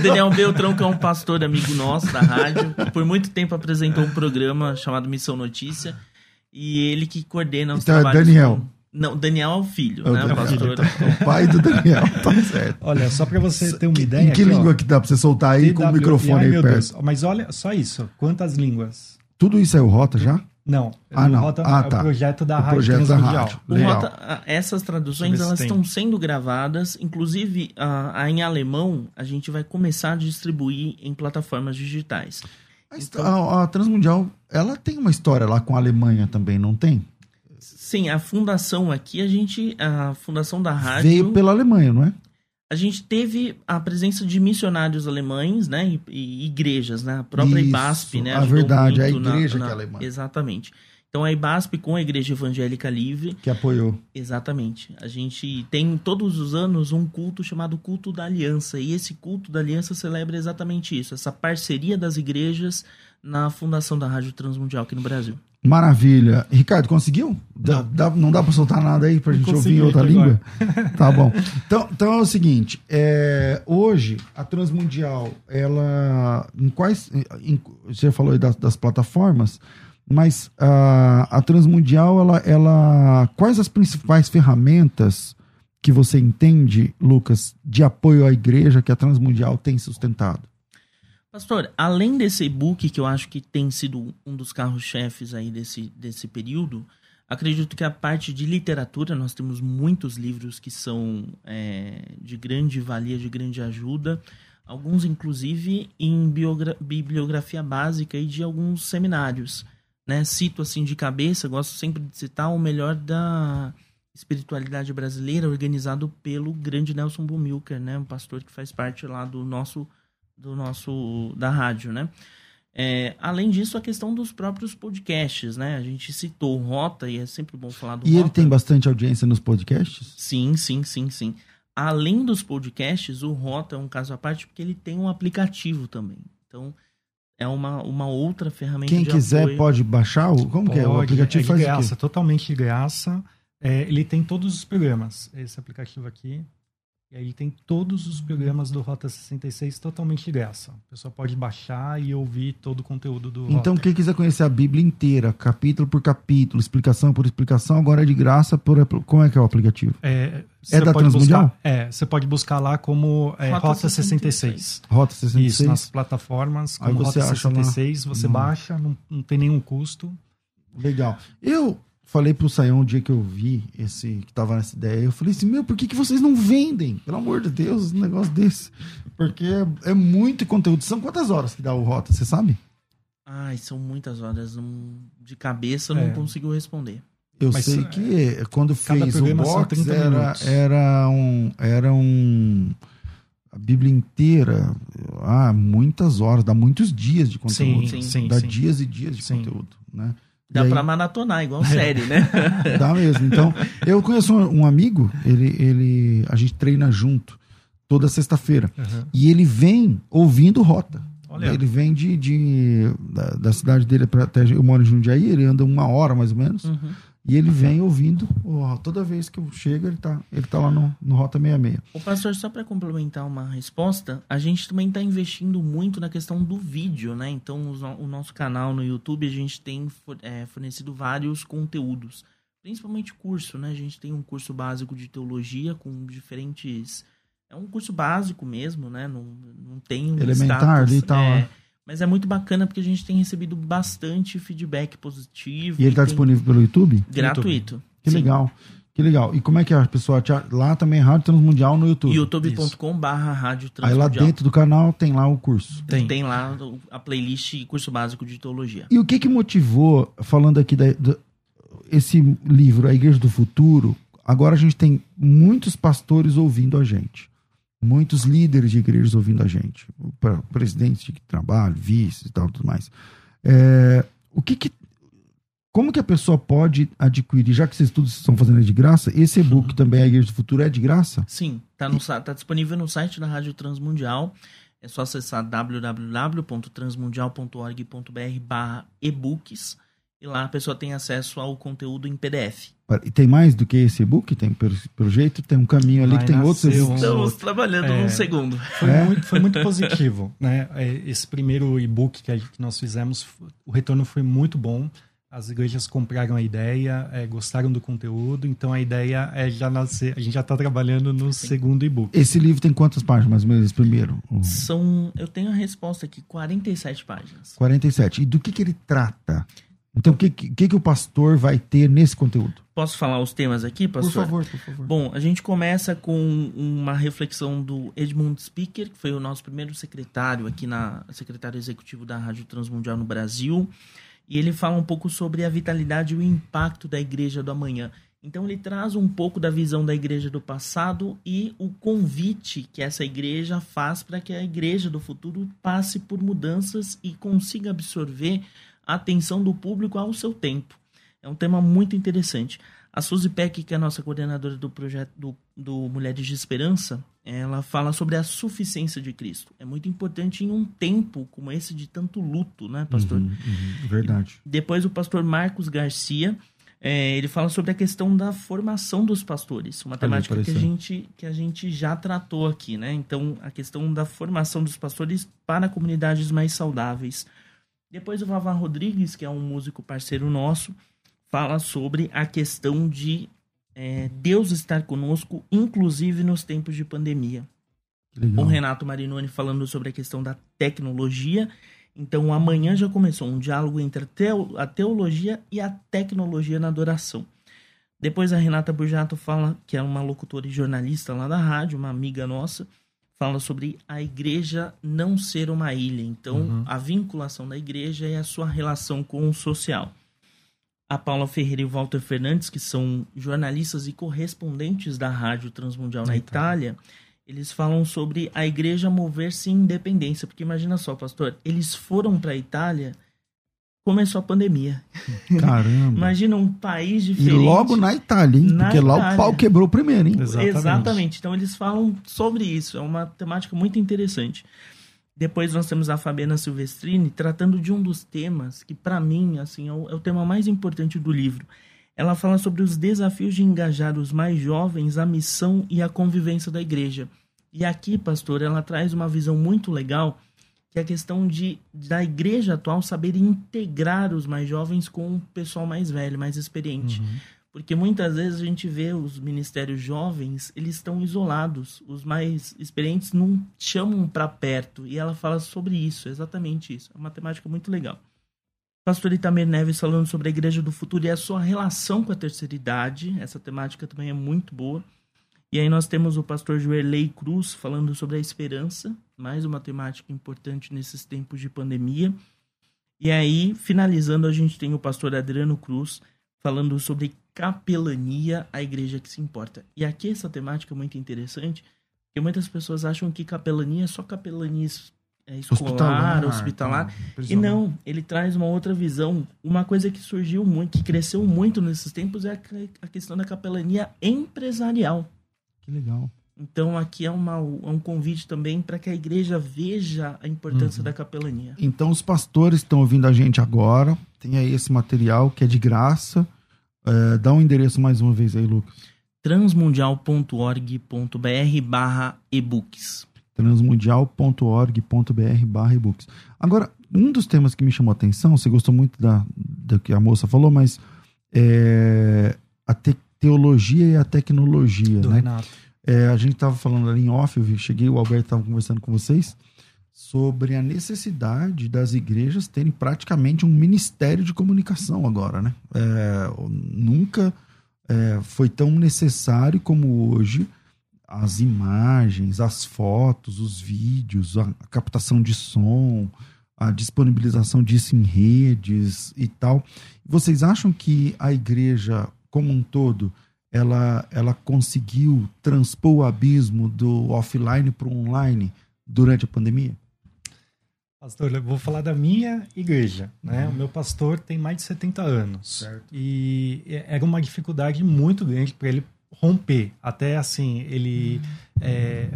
Speaker 3: Daniel Beltrão, que é um pastor amigo nosso da rádio. Por muito tempo apresentou um programa chamado Missão Notícia. E ele que coordena os
Speaker 1: então, é trabalhos. É Daniel. Com
Speaker 3: não, Daniel é o filho, é né? O pastor.
Speaker 1: o pai do Daniel, tá certo.
Speaker 2: Olha, só para você ter uma ideia.
Speaker 1: Em que
Speaker 2: aqui,
Speaker 1: língua
Speaker 2: ó,
Speaker 1: que dá para você soltar aí com o microfone aí perto? Deus.
Speaker 2: Mas olha, só isso. Quantas línguas?
Speaker 1: Tudo isso é o Rota já?
Speaker 2: Não.
Speaker 1: Ah, não.
Speaker 2: Rota
Speaker 1: ah, tá.
Speaker 2: é o projeto da
Speaker 1: o
Speaker 2: Rádio
Speaker 1: projeto da Rádio.
Speaker 3: Rota, essas traduções elas estão sendo gravadas, inclusive a, a, em alemão a gente vai começar a distribuir em plataformas digitais.
Speaker 1: Então, a, a Transmundial, ela tem uma história lá com a Alemanha também, não tem?
Speaker 3: Sim, a fundação aqui, a gente. A fundação da rádio.
Speaker 1: Veio pela Alemanha, não é?
Speaker 3: A gente teve a presença de missionários alemães, né? E, e igrejas, né? A própria Isso, IBASP, né?
Speaker 1: A verdade, a igreja na, na, que é alemã.
Speaker 3: Exatamente. Então a IBASP com a Igreja Evangélica Livre.
Speaker 1: Que apoiou.
Speaker 3: Exatamente. A gente tem todos os anos um culto chamado Culto da Aliança. E esse culto da Aliança celebra exatamente isso: essa parceria das igrejas na fundação da Rádio Transmundial aqui no Brasil.
Speaker 1: Maravilha. Ricardo, conseguiu? Dá, dá, não dá para soltar nada aí para a gente ouvir em outra língua? tá bom. Então, então é o seguinte: é, hoje a Transmundial, ela. Em quais. Em, você falou aí das, das, plataformas, Mas a, a Transmundial, ela, ela, quais as principais ferramentas que você entende, Lucas, de apoio à igreja que a Transmundial tem sustentado?
Speaker 3: Pastor, além desse e-book que eu acho que tem sido um dos carros-chefes aí desse, desse período, acredito que a parte de literatura, nós temos muitos livros que são é, de grande valia, de grande ajuda, alguns inclusive em bibliografia básica e de alguns seminários. Né? Cito assim de cabeça, gosto sempre de citar o melhor da espiritualidade brasileira, organizado pelo grande Nelson Bumilker, né? um pastor que faz parte lá do nosso do nosso da rádio, né? É, além disso, a questão dos próprios podcasts, né? A gente citou o Rota e é sempre bom falar do
Speaker 1: E
Speaker 3: Rota.
Speaker 1: ele tem bastante audiência nos podcasts?
Speaker 3: Sim, sim, sim, sim. Além dos podcasts, o Rota é um caso à parte porque ele tem um aplicativo também. Então, é uma, uma outra ferramenta
Speaker 1: Quem quiser
Speaker 3: apoio.
Speaker 1: pode baixar? O, como
Speaker 2: pode,
Speaker 1: que é? O aplicativo
Speaker 2: é de
Speaker 1: faz
Speaker 2: graça,
Speaker 1: o quê?
Speaker 2: totalmente de graça. É, ele tem todos os programas. Esse aplicativo aqui. E aí tem todos os programas do Rota 66 totalmente de graça. A pessoa pode baixar e ouvir todo o conteúdo do
Speaker 1: Então,
Speaker 2: Rota.
Speaker 1: quem quiser conhecer a Bíblia inteira, capítulo por capítulo, explicação por explicação, agora é de graça. Por, como é que é o aplicativo?
Speaker 2: É, você
Speaker 1: da
Speaker 2: pode
Speaker 1: Transmundial?
Speaker 2: buscar, É, você pode buscar lá como é,
Speaker 3: Rota
Speaker 2: Rota,
Speaker 3: 66.
Speaker 2: 66.
Speaker 1: Rota 66.
Speaker 2: Isso, nas plataformas,
Speaker 1: Aí
Speaker 2: como
Speaker 1: você
Speaker 2: Rota
Speaker 1: acha lá.
Speaker 2: 66, você
Speaker 1: Hum.
Speaker 2: baixa, não, não tem nenhum custo.
Speaker 1: Legal. Eu falei pro Sayão um dia que eu vi esse que tava nessa ideia, eu falei assim, meu, por que, que vocês não vendem? Pelo amor de Deus, um negócio desse. Porque é, é muito conteúdo. São quantas horas que dá o Rota, você sabe?
Speaker 3: Ai, são muitas horas. não- de cabeça eu não
Speaker 2: É.
Speaker 3: consigo responder.
Speaker 1: Eu
Speaker 2: Mas,
Speaker 1: sei
Speaker 2: é,
Speaker 1: que quando
Speaker 2: cada
Speaker 1: fez o box
Speaker 2: 30
Speaker 1: era,
Speaker 2: minutos.
Speaker 1: era um era um a Bíblia inteira, ah, muitas horas, dá muitos dias de conteúdo.
Speaker 2: Sim,
Speaker 3: Sim.
Speaker 2: sim,
Speaker 1: dá
Speaker 2: sim.
Speaker 1: dias e dias de
Speaker 2: Sim.
Speaker 1: conteúdo, né?
Speaker 3: Dá pra maratonar, igual série, né?
Speaker 1: Dá mesmo. Então, eu conheço um, amigo, ele, ele, a gente treina junto toda sexta-feira.
Speaker 2: Uhum.
Speaker 1: E ele vem ouvindo rota.
Speaker 2: Olha.
Speaker 1: Ele vem de, de- da, da cidade dele para até. Eu moro em Jundiaí, ele anda uma hora mais ou menos.
Speaker 3: Uhum.
Speaker 1: E ele vem ouvindo. ó, toda vez que eu chego, ele tá, ele tá lá no, no Rota 66.
Speaker 3: O pastor, só para complementar uma resposta, a gente também está investindo muito na questão do vídeo, né? Então, no- o nosso canal no YouTube, a gente tem é, fornecido vários conteúdos, principalmente curso, né? A gente tem um curso básico de teologia com diferentes. É um curso básico mesmo, né? Não, não tem um
Speaker 1: Elementar
Speaker 3: status,
Speaker 1: ali e tal,
Speaker 3: é,
Speaker 1: né?
Speaker 3: Mas é muito bacana porque a gente tem recebido bastante feedback positivo.
Speaker 1: E ele tá
Speaker 3: tem-
Speaker 1: disponível pelo YouTube?
Speaker 3: gratuito.
Speaker 1: Que
Speaker 3: Sim.
Speaker 1: legal. Que legal. E como é que a pessoa. te a- Lá também é Rádio Transmundial no YouTube.
Speaker 3: youtube.com barra rádio
Speaker 1: Aí lá
Speaker 3: Transmundial.
Speaker 1: dentro do canal tem lá o curso.
Speaker 3: Tem.
Speaker 2: Tem.
Speaker 3: lá a playlist curso básico de teologia.
Speaker 1: E o que que motivou, falando aqui da, da- esse livro, A Igreja do Futuro, agora a gente tem muitos pastores ouvindo a gente. Muitos líderes de igrejas ouvindo a gente. Presidentes de trabalho, vice e tal, tudo mais. É, o que que... Como que a pessoa pode adquirir, já que vocês todos estão fazendo de graça, esse e-book também, A Igreja do Futuro, é de graça?
Speaker 3: Sim, tá, sa- tá disponível no site da Rádio Transmundial. É só acessar www.transmundial.org.br barra e-books e lá a pessoa tem acesso ao conteúdo em PDF.
Speaker 1: E tem mais do que esse e-book? Tem, pelo, pelo jeito, tem um caminho ali
Speaker 2: Vai
Speaker 1: que tem outros e-books.
Speaker 3: Estamos trabalhando
Speaker 2: É.
Speaker 3: num segundo.
Speaker 2: Foi,
Speaker 1: É?
Speaker 2: muito, foi muito positivo, né? É, Esse primeiro e-book que, a gente- que nós fizemos, o retorno foi muito bom. As igrejas compraram a ideia, é, gostaram do conteúdo, então a ideia é já nascer. A gente já está trabalhando no segundo e-book.
Speaker 1: Esse livro tem quantas páginas, mais ou menos, esse primeiro?
Speaker 3: São, eu tenho a resposta aqui, 47 páginas.
Speaker 1: 47. E do que, que ele trata? Então, o que, que, que o pastor vai ter nesse conteúdo?
Speaker 3: Posso falar os temas aqui,
Speaker 1: Por
Speaker 3: pastor?
Speaker 1: favor, por favor.
Speaker 3: Bom, a gente começa com uma reflexão do Edmund Speaker, que foi o nosso primeiro secretário aqui na secretário executivo da Rádio Transmundial no Brasil, e ele fala um pouco sobre a vitalidade e o impacto da igreja do amanhã. Então ele traz um pouco da visão da igreja do passado e o convite que essa igreja faz para que a igreja do futuro passe por mudanças e consiga absorver a atenção do público ao seu tempo. É um tema muito interessante. A Suzy Peck, que é a nossa coordenadora do projeto do, do Mulheres de Esperança, ela fala sobre a suficiência de Cristo. É muito importante em um tempo como esse de tanto luto, né, pastor?
Speaker 1: Uhum, uhum, verdade.
Speaker 3: Depois o pastor Marcos Garcia, é, ele fala sobre a questão da formação dos pastores, uma temática que a, gente, que a gente já tratou aqui, né? Então, a questão da formação dos pastores para comunidades mais saudáveis. Depois o Vavan Rodrigues, que é um músico parceiro nosso, fala sobre a questão de é, Deus estar conosco, inclusive nos tempos de pandemia. O Renato Marinoni falando sobre a questão da tecnologia. Então, amanhã já começou um diálogo entre a teologia e a tecnologia na adoração. Depois a Renata Burjato fala, que é uma locutora e jornalista lá da rádio, uma amiga nossa, fala sobre a igreja não ser uma ilha. Então, uhum. a vinculação da igreja e a sua relação com o social. A Paula Ferreira e o Walter Fernandes, que são jornalistas e correspondentes da Rádio Transmundial na Itália, eles falam sobre a igreja mover-se em independência. Porque imagina só, pastor, eles foram para a Itália, começou a pandemia.
Speaker 1: Caramba.
Speaker 3: imagina um país diferente.
Speaker 1: E logo na Itália, hein? Na porque Itália. lá o pau quebrou primeiro, hein?
Speaker 3: Exatamente. Exatamente. Então eles falam sobre isso. É uma temática muito interessante. Depois nós temos a Fabiana Silvestrini tratando de um dos temas que, para mim, assim, é o, é o, tema mais importante do livro. Ela fala sobre os desafios de engajar os mais jovens à missão e à convivência da igreja. E aqui, pastor, ela traz uma visão muito legal, que é a questão de da igreja atual saber integrar os mais jovens com o pessoal mais velho, mais experiente. Uhum. Porque muitas vezes a gente vê os ministérios jovens, eles estão isolados. Os mais experientes não chamam para perto. E ela fala sobre isso, exatamente isso. É uma temática muito legal. Pastor Itamir Neves falando sobre a Igreja do Futuro e a sua relação com a terceira idade. Essa temática também é muito boa. E aí nós temos o pastor Joerley Cruz falando sobre a esperança, mais uma temática importante nesses tempos de pandemia. E aí, finalizando, a gente tem o pastor Adriano Cruz falando sobre capelania, a igreja que se importa. E aqui essa temática é muito interessante, porque muitas pessoas acham que capelania é só capelania é, escolar, hospitalar. hospitalar. Então, e não, ele traz uma outra visão. Uma coisa que surgiu muito, que cresceu muito nesses tempos é a questão da capelania empresarial.
Speaker 1: Que legal.
Speaker 3: Então aqui é, uma, é um convite também para que a igreja veja a importância uhum. da capelania.
Speaker 1: Então os pastores estão ouvindo a gente agora, tem aí esse material que é de graça. É, dá um endereço mais uma vez aí, Lucas.
Speaker 3: transmundial.org.br barra ebooks.
Speaker 1: transmundial.org.br barra ebooks. Agora, um dos temas que me chamou a atenção, você gostou muito da, da que a moça falou, mas é, a te, teologia e a tecnologia, Do né? Renato. É, a gente estava falando ali em off, eu cheguei, o Alberto estava conversando com vocês sobre a necessidade das igrejas terem praticamente um ministério de comunicação agora, né? É, nunca é, foi tão necessário como hoje as imagens, as fotos, os vídeos, a, a captação de som, a disponibilização disso em redes e tal. Vocês acham que a igreja como um todo ela, ela conseguiu transpor o abismo do offline para o online durante a pandemia?
Speaker 2: Pastor, eu vou falar da minha igreja. Né? Uhum. O meu pastor tem mais de 70 anos. Certo. E era uma dificuldade muito grande para ele romper. Até assim, ele, uhum. é,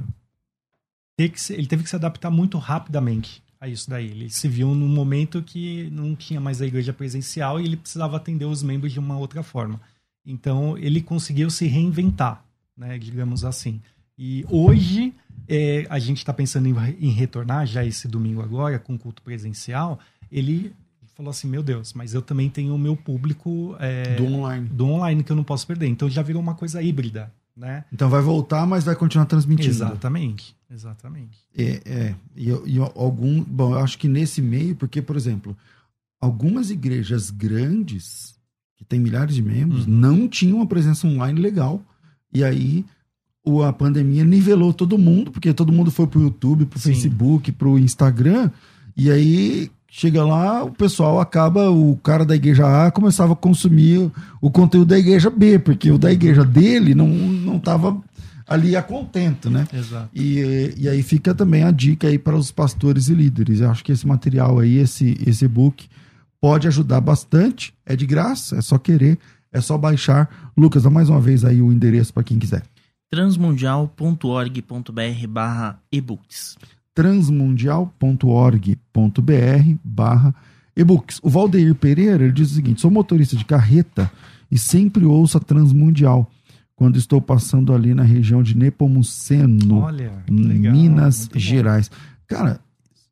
Speaker 2: teve que, ele teve que se adaptar muito rapidamente a isso daí. Ele se viu num momento que não tinha mais a igreja presencial e ele precisava atender os membros de uma outra forma. Então, ele conseguiu se reinventar, né, digamos assim. E hoje é, a gente está pensando em, em, retornar já esse domingo agora com culto presencial. Ele falou assim, meu Deus, mas eu também tenho o meu público é,
Speaker 1: do online,
Speaker 2: do online que eu não posso perder. Então já virou uma coisa híbrida, né?
Speaker 1: Então vai voltar, mas vai continuar transmitindo.
Speaker 2: Exatamente, exatamente.
Speaker 1: É, é e, e algum, bom, eu acho que nesse meio, porque por exemplo, algumas igrejas grandes que tem milhares de membros uhum. não tinham uma presença online legal. E aí o, a pandemia nivelou todo mundo, porque todo mundo foi pro YouTube, pro Sim. Facebook, pro Instagram, e aí chega lá, o pessoal acaba, o cara da igreja A começava a consumir o conteúdo da igreja B, porque o da igreja dele não, não tava ali a contento, né?
Speaker 2: Exato.
Speaker 1: E, e aí fica também a dica aí para os pastores e líderes. Eu acho que esse material aí, esse, esse e-book, pode ajudar bastante. É de graça, é só querer, é só baixar. Lucas, dá mais uma vez aí o endereço para quem quiser
Speaker 3: transmundial.org.br barra ebooks.
Speaker 1: transmundial.org.br barra ebooks. O Valdeir Pereira ele diz o seguinte: sou motorista de carreta e sempre ouço a Transmundial quando estou passando ali na região de Nepomuceno,
Speaker 2: Olha,
Speaker 1: legal, Minas Gerais. Cara,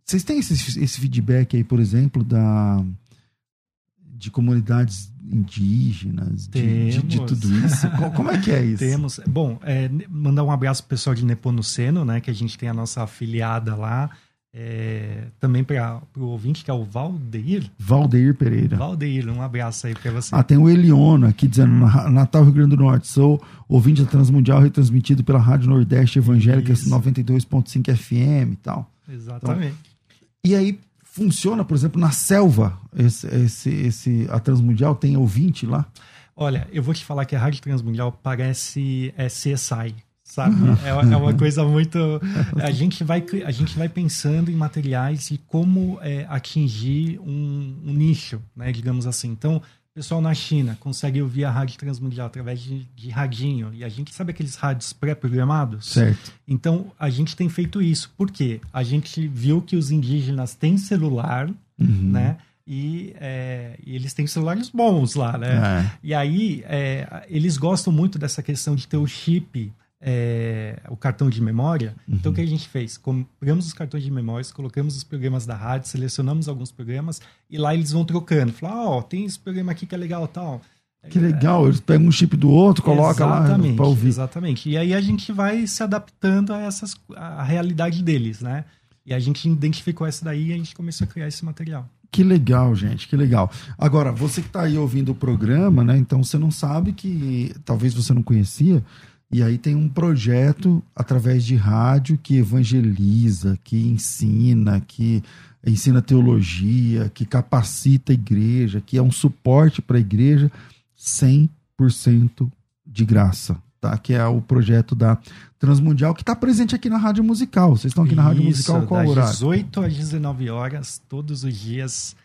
Speaker 1: Vocês têm esse, esse feedback aí, por exemplo, da de comunidades indígenas, de, de, de, tudo isso? Como é que é isso?
Speaker 2: Temos. Bom, é, mandar um abraço pro pessoal de Nepomuceno, né? Que a gente tem a nossa afiliada lá. É, também para o ouvinte, que é o Valdeir.
Speaker 1: Valdeir Pereira.
Speaker 2: Valdeir, um abraço aí para você.
Speaker 1: Ah, tem o Eliona aqui dizendo: Natal, Rio Grande do Norte. Sou ouvinte da Transmundial, retransmitido pela Rádio Nordeste Evangélica 92.5 FM e tal.
Speaker 2: Exatamente. Então,
Speaker 1: e aí, funciona, por exemplo, na selva, esse, esse, esse, a Transmundial tem ouvinte lá?
Speaker 2: Olha, eu vou te falar que a Rádio Transmundial parece é, CSI sabe? Uhum. É, é, uma coisa muito. A gente vai, a gente vai pensando em materiais e como é, atingir um, um, nicho, né? Digamos assim. Então, pessoal na China consegue ouvir a rádio transmundial através de, de radinho. E a gente sabe aqueles rádios pré-programados?
Speaker 1: Certo.
Speaker 2: Então, a gente tem feito isso. Por quê? A gente viu que os indígenas têm celular, uhum. né? E, é, e, eles têm celulares bons lá, né? É. E aí, é, eles gostam muito dessa questão de ter o chip é, o cartão de memória. Uhum. Então, o que a gente fez? Pegamos os cartões de memória, colocamos os programas da rádio, selecionamos alguns programas e lá eles vão trocando. Falar, ó, oh, tem esse programa aqui que é legal tal.
Speaker 1: Que legal, eles pegam um chip do outro, colocam lá para ouvir.
Speaker 2: Exatamente. E aí a gente vai se adaptando a essas a realidade deles, né? E a gente identificou essa daí e a gente começou a criar esse material.
Speaker 1: Que legal, gente, que legal. Agora, você que está aí ouvindo o programa, né? Então você não sabe que talvez você não conhecia, e aí tem um projeto através de rádio que evangeliza, que ensina, que ensina teologia, que capacita a igreja, que é um suporte para a igreja 100% de graça, tá? Que é o projeto da Transmundial que está presente aqui na Rádio Musical. Vocês estão aqui
Speaker 2: Isso,
Speaker 1: na Rádio Musical qual
Speaker 2: das
Speaker 1: horário?
Speaker 2: 18 às 19 horas, todos os dias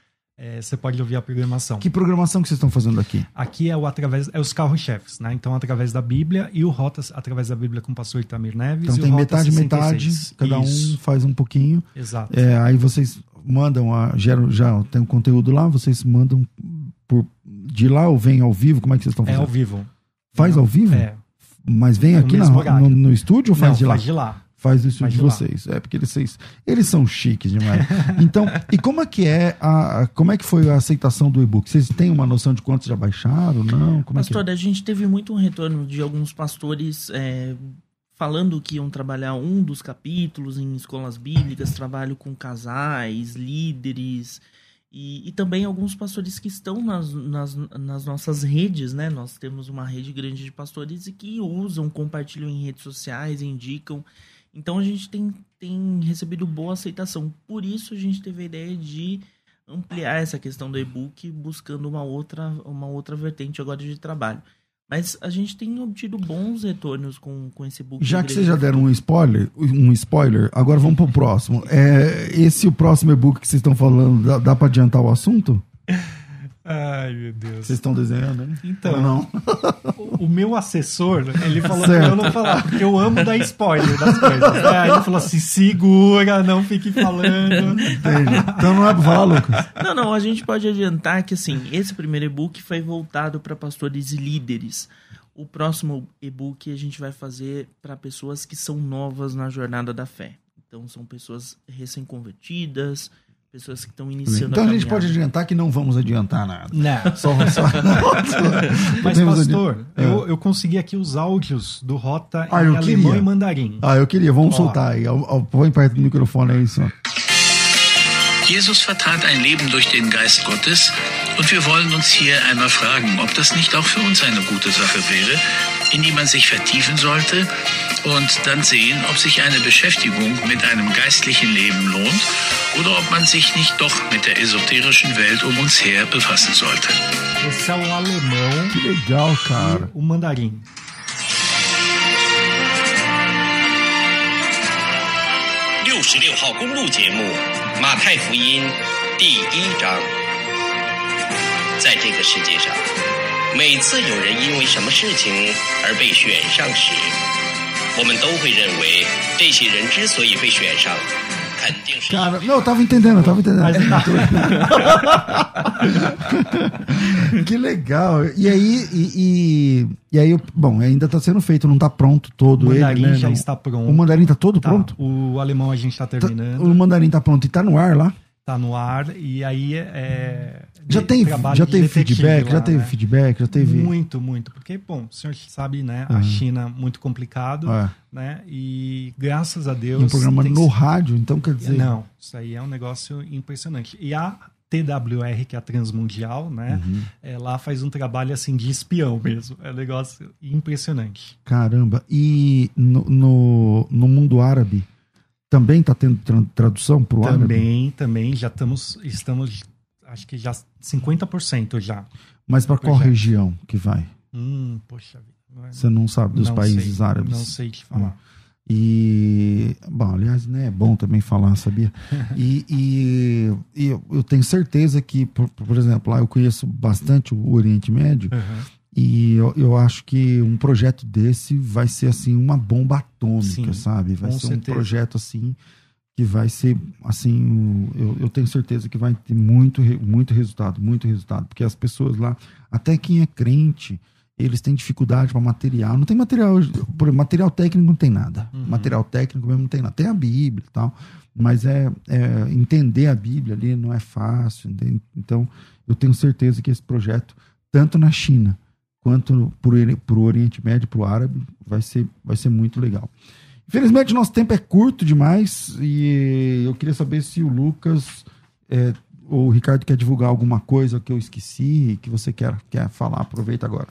Speaker 2: é, você pode ouvir a programação.
Speaker 1: Que programação que vocês estão fazendo aqui?
Speaker 2: Aqui é o através é os carros-chefes, né? Então através da Bíblia e o Rotas através da Bíblia com o pastor Itamir Neves.
Speaker 1: Então tem metade metade, cada Isso. um faz um pouquinho.
Speaker 2: Exato.
Speaker 1: É, aí vocês mandam a geram já tem um conteúdo lá, vocês mandam por de lá ou vem ao vivo? Como é que vocês estão fazendo?
Speaker 2: É ao vivo.
Speaker 1: Faz ao vivo?
Speaker 2: É.
Speaker 1: Mas vem aqui na, no, no, estúdio ou faz
Speaker 2: Não,
Speaker 1: de lá?
Speaker 2: Faz de lá
Speaker 1: faz isso de, de vocês. É porque eles, eles são chiques demais. Então, e como é que é a, como é que foi a aceitação do e-book? Vocês têm uma noção de quantos já baixaram? Não? Como
Speaker 3: Pastor,
Speaker 1: é que
Speaker 3: é? a gente teve muito um retorno de alguns pastores é, falando que iam trabalhar um dos capítulos em escolas bíblicas, trabalho com casais, líderes. E, e, também alguns pastores que estão nas, nas, nas, nossas redes, né? Nós temos uma rede grande de pastores e que usam, compartilham em redes sociais, indicam. Então a gente tem, tem recebido boa aceitação. Por isso a gente teve a ideia de ampliar essa questão do e-book buscando uma outra, uma outra vertente agora de trabalho. Mas a gente tem obtido bons retornos com, com esse book.
Speaker 1: Já que vocês já deram um spoiler, um spoiler, agora vamos para o próximo. É, esse o próximo e-book que vocês estão falando, dá, dá para adiantar o assunto?
Speaker 2: Ai, meu Deus.
Speaker 1: Vocês estão desenhando, hein?
Speaker 2: Então, não? O, o, meu assessor, ele falou certo. pra eu não falar, porque eu amo dar spoiler das coisas. Né? Aí ele falou assim: segura, não fique falando.
Speaker 1: Entendi. Então não é pra falar, Lucas?
Speaker 3: Não, não, a gente pode adiantar que assim, esse primeiro e-book foi voltado para pastores e líderes. O próximo e-book a gente vai fazer para pessoas que são novas na jornada da fé. Então são pessoas recém-convertidas, pessoas que estão iniciando
Speaker 1: Então a, a gente pode adiantar que não vamos adiantar nada.
Speaker 2: Não. Só, só... Mas, pastor, é. eu, eu consegui aqui os áudios do Rota ah, em alemão queria. e mandarim.
Speaker 1: Ah, eu queria. Vamos Ó. soltar aí. Põe perto do microfone aí, só.
Speaker 6: Jesus vertrat ein Leben durch den Geist Gottes und wir wollen uns hier einmal fragen, ob das nicht auch für uns eine gute Sache wäre, in die man sich vertiefen sollte und dann sehen, ob sich eine Beschäftigung mit einem geistlichen Leben lohnt oder ob man sich nicht doch mit der esoterischen Welt um uns her befassen sollte.
Speaker 2: Esse é o alemão.
Speaker 1: Que legal, cara.
Speaker 2: O mandarim.
Speaker 6: 六十六号公路节目《马太福音》第一章，在这个世界上， 每次有人因为什么事情而被选上时，我们都会认为这些人之所以被选上。
Speaker 1: Cara, não, eu tava entendendo, eu tava entendendo. que legal. E aí, e, e, e, aí, bom, ainda tá sendo feito, não tá pronto todo
Speaker 2: o mandarim
Speaker 1: ele, né?
Speaker 2: já
Speaker 1: Não.
Speaker 2: está pronto.
Speaker 1: O mandarim tá todo
Speaker 2: Tá,
Speaker 1: pronto?
Speaker 2: O alemão a gente está
Speaker 1: Tá-
Speaker 2: terminando.
Speaker 1: o mandarim tá pronto e tá no ar lá?
Speaker 2: Tá no ar. E aí é.
Speaker 1: já tem, já teve feedback,
Speaker 2: lá,
Speaker 1: já teve
Speaker 2: né?
Speaker 1: feedback, já teve.
Speaker 2: Muito, muito. Porque, bom, o senhor sabe, né?
Speaker 1: Uhum.
Speaker 2: A China muito complicado,
Speaker 1: É.
Speaker 2: né? E graças a
Speaker 1: E
Speaker 2: Deus.
Speaker 1: um programa no
Speaker 2: que-
Speaker 1: rádio, então quer dizer.
Speaker 2: Não, isso aí é um negócio impressionante. E a TWR, que é a Transmundial, né?
Speaker 1: Uhum.
Speaker 2: é, lá faz um trabalho assim de espião mesmo. É um negócio impressionante.
Speaker 1: Caramba. E no, no, no mundo árabe também tá tendo tra- tradução pro árabe?
Speaker 2: Também, também, já estamos, estamos, acho que já 50% já.
Speaker 1: Mas para qual
Speaker 2: Projeto.
Speaker 1: região que vai?
Speaker 2: Hum, poxa vida. É-
Speaker 1: Você não sabe dos
Speaker 2: não
Speaker 1: países
Speaker 2: sei,
Speaker 1: árabes?
Speaker 2: Não sei te falar.
Speaker 1: E, bom, aliás, né, é bom também falar, sabia? E, e, e eu, tenho certeza que, por, por exemplo, lá eu conheço bastante o Oriente Médio
Speaker 2: Aham.
Speaker 1: e eu, eu acho que um projeto desse vai ser, assim, uma bomba atômica,
Speaker 2: Sim,
Speaker 1: sabe? Vai ser
Speaker 2: certeza.
Speaker 1: um projeto, assim, que vai ser, assim, eu, eu tenho certeza que vai ter muito, muito resultado, muito resultado, porque as pessoas lá, até quem é crente, eles têm dificuldade para material. Não tem material, por material técnico não tem nada.
Speaker 2: Uhum.
Speaker 1: Material técnico mesmo não tem nada. Tem a Bíblia e tal, mas é, é, entender a Bíblia ali não é fácil. entende? Então, eu tenho certeza que esse projeto, tanto na China quanto para o Oriente Médio, para o árabe, vai ser, vai ser muito legal. Infelizmente, nosso tempo é curto demais e eu queria saber se o Lucas é, ou o Ricardo quer divulgar alguma coisa que eu esqueci e que você quer, quer falar. Aproveita agora.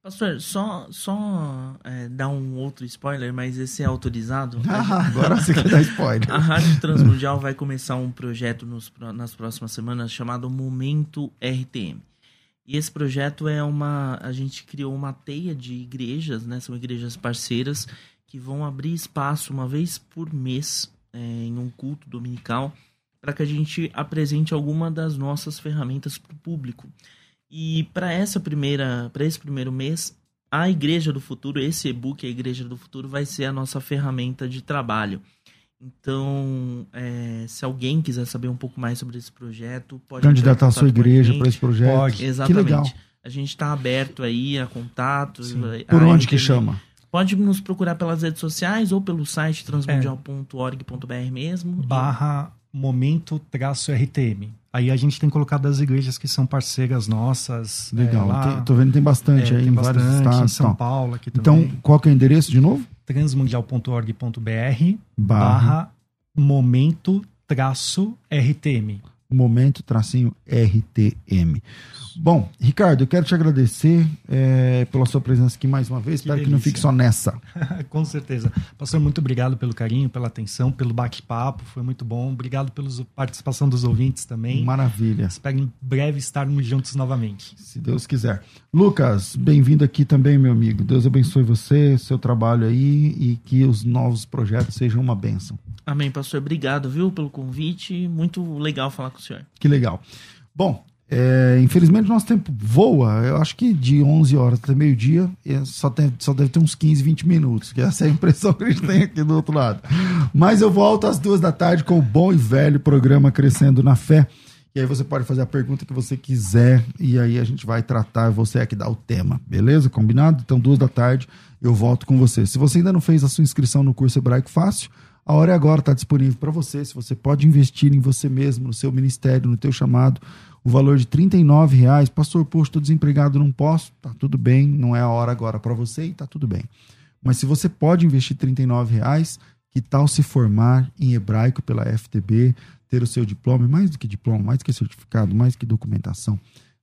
Speaker 3: Pastor, só, só é, dar um outro spoiler, mas esse é autorizado.
Speaker 1: Ah, agora você quer dar spoiler.
Speaker 3: A Rádio Transmundial vai começar um projeto nos nas próximas semanas chamado Momento RTM. E esse projeto é uma. A gente criou uma teia de igrejas, né? São igrejas parceiras que vão abrir espaço uma vez por mês é, em um culto dominical para que a gente apresente alguma das nossas ferramentas para o público. E para essa primeira, para esse primeiro mês, a Igreja do Futuro, esse e-book, a Igreja do Futuro, vai ser a nossa ferramenta de trabalho. Então, é, se alguém quiser saber um pouco mais sobre esse projeto, pode
Speaker 1: Candidatar a sua igreja para esse projeto.
Speaker 2: Pode.
Speaker 3: Exatamente.
Speaker 1: Que legal.
Speaker 3: A gente está aberto aí a contatos.
Speaker 2: Sim.
Speaker 1: Por
Speaker 3: a
Speaker 1: onde que chama?
Speaker 3: Pode nos procurar pelas redes sociais ou pelo site transmundial.org.br mesmo.
Speaker 2: Barra momento traço RTM. Aí a gente tem colocado as igrejas que são parceiras nossas.
Speaker 1: Legal.
Speaker 2: É,
Speaker 1: Tem- tô vendo que tem bastante
Speaker 2: é,
Speaker 1: aí
Speaker 2: tem
Speaker 1: em vários
Speaker 2: bastante,
Speaker 1: estados.
Speaker 2: em São. Paulo aqui
Speaker 1: Então,
Speaker 2: também.
Speaker 1: qual que é o endereço de novo?
Speaker 2: transmundial.org.br
Speaker 1: Barra,
Speaker 2: barra momento traço RTM.
Speaker 1: momento tracinho RTM. Bom, Ricardo, eu quero te agradecer é, pela sua presença aqui mais uma vez.
Speaker 2: Que
Speaker 1: Espero que não
Speaker 2: delícia.
Speaker 1: fique só nessa.
Speaker 2: Com certeza. Pastor, muito obrigado pelo carinho, pela atenção, pelo bate-papo. Foi muito bom. Obrigado pela participação dos ouvintes também.
Speaker 1: Maravilha.
Speaker 2: Espero em breve estarmos juntos novamente.
Speaker 1: Se Deus quiser. Lucas, bem-vindo aqui também, meu amigo. Deus abençoe você, seu trabalho aí e que os novos projetos sejam uma bênção.
Speaker 3: Amém, pastor. Obrigado, viu, pelo convite. Muito legal falar com o senhor.
Speaker 1: Que legal. Bom, é, infelizmente nosso tempo voa. Eu acho que de 11 horas até meio-dia é, só, tem- só deve ter uns 15, 20 minutos, que essa é a impressão que a gente tem aqui do outro lado. Mas eu volto às duas da tarde com o bom e velho programa Crescendo na Fé. E aí você pode fazer a pergunta que você quiser e aí a gente vai tratar, você é que dá o tema, beleza? Combinado? Então, duas da tarde eu volto com você. Se você ainda não fez a sua inscrição no curso Hebraico Fácil, a hora é agora, está disponível para você. Se você pode investir em você mesmo, no seu ministério, no teu chamado, o valor de R$ reais. Pastor, poxa, estou desempregado, não posso. Tá tudo bem, não é a hora agora para você e tá tudo bem. Mas se você pode investir R$ reais, que tal se formar em hebraico pela FTB, ter o seu diploma, mais do que diploma, mais do que certificado, mais do que documentação,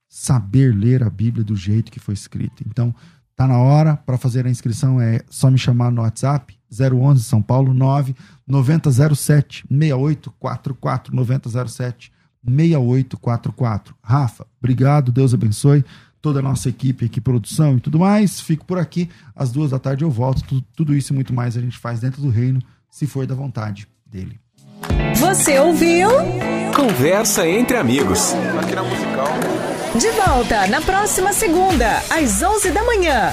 Speaker 1: saber ler a Bíblia do jeito que foi escrita. Então, tá na hora para fazer a inscrição é só me chamar no WhatsApp 011 São Paulo 9 9007 6844 9007 6844. Rafa, obrigado, Deus abençoe toda a nossa equipe aqui, produção e tudo mais. Fico por aqui, às duas da tarde eu volto. Tudo, tudo isso e muito mais a gente faz dentro do reino, se for da vontade dele.
Speaker 4: Você ouviu?
Speaker 5: Conversa entre amigos.
Speaker 4: De volta na próxima segunda, às 11 da manhã.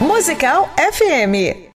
Speaker 4: Musical FM.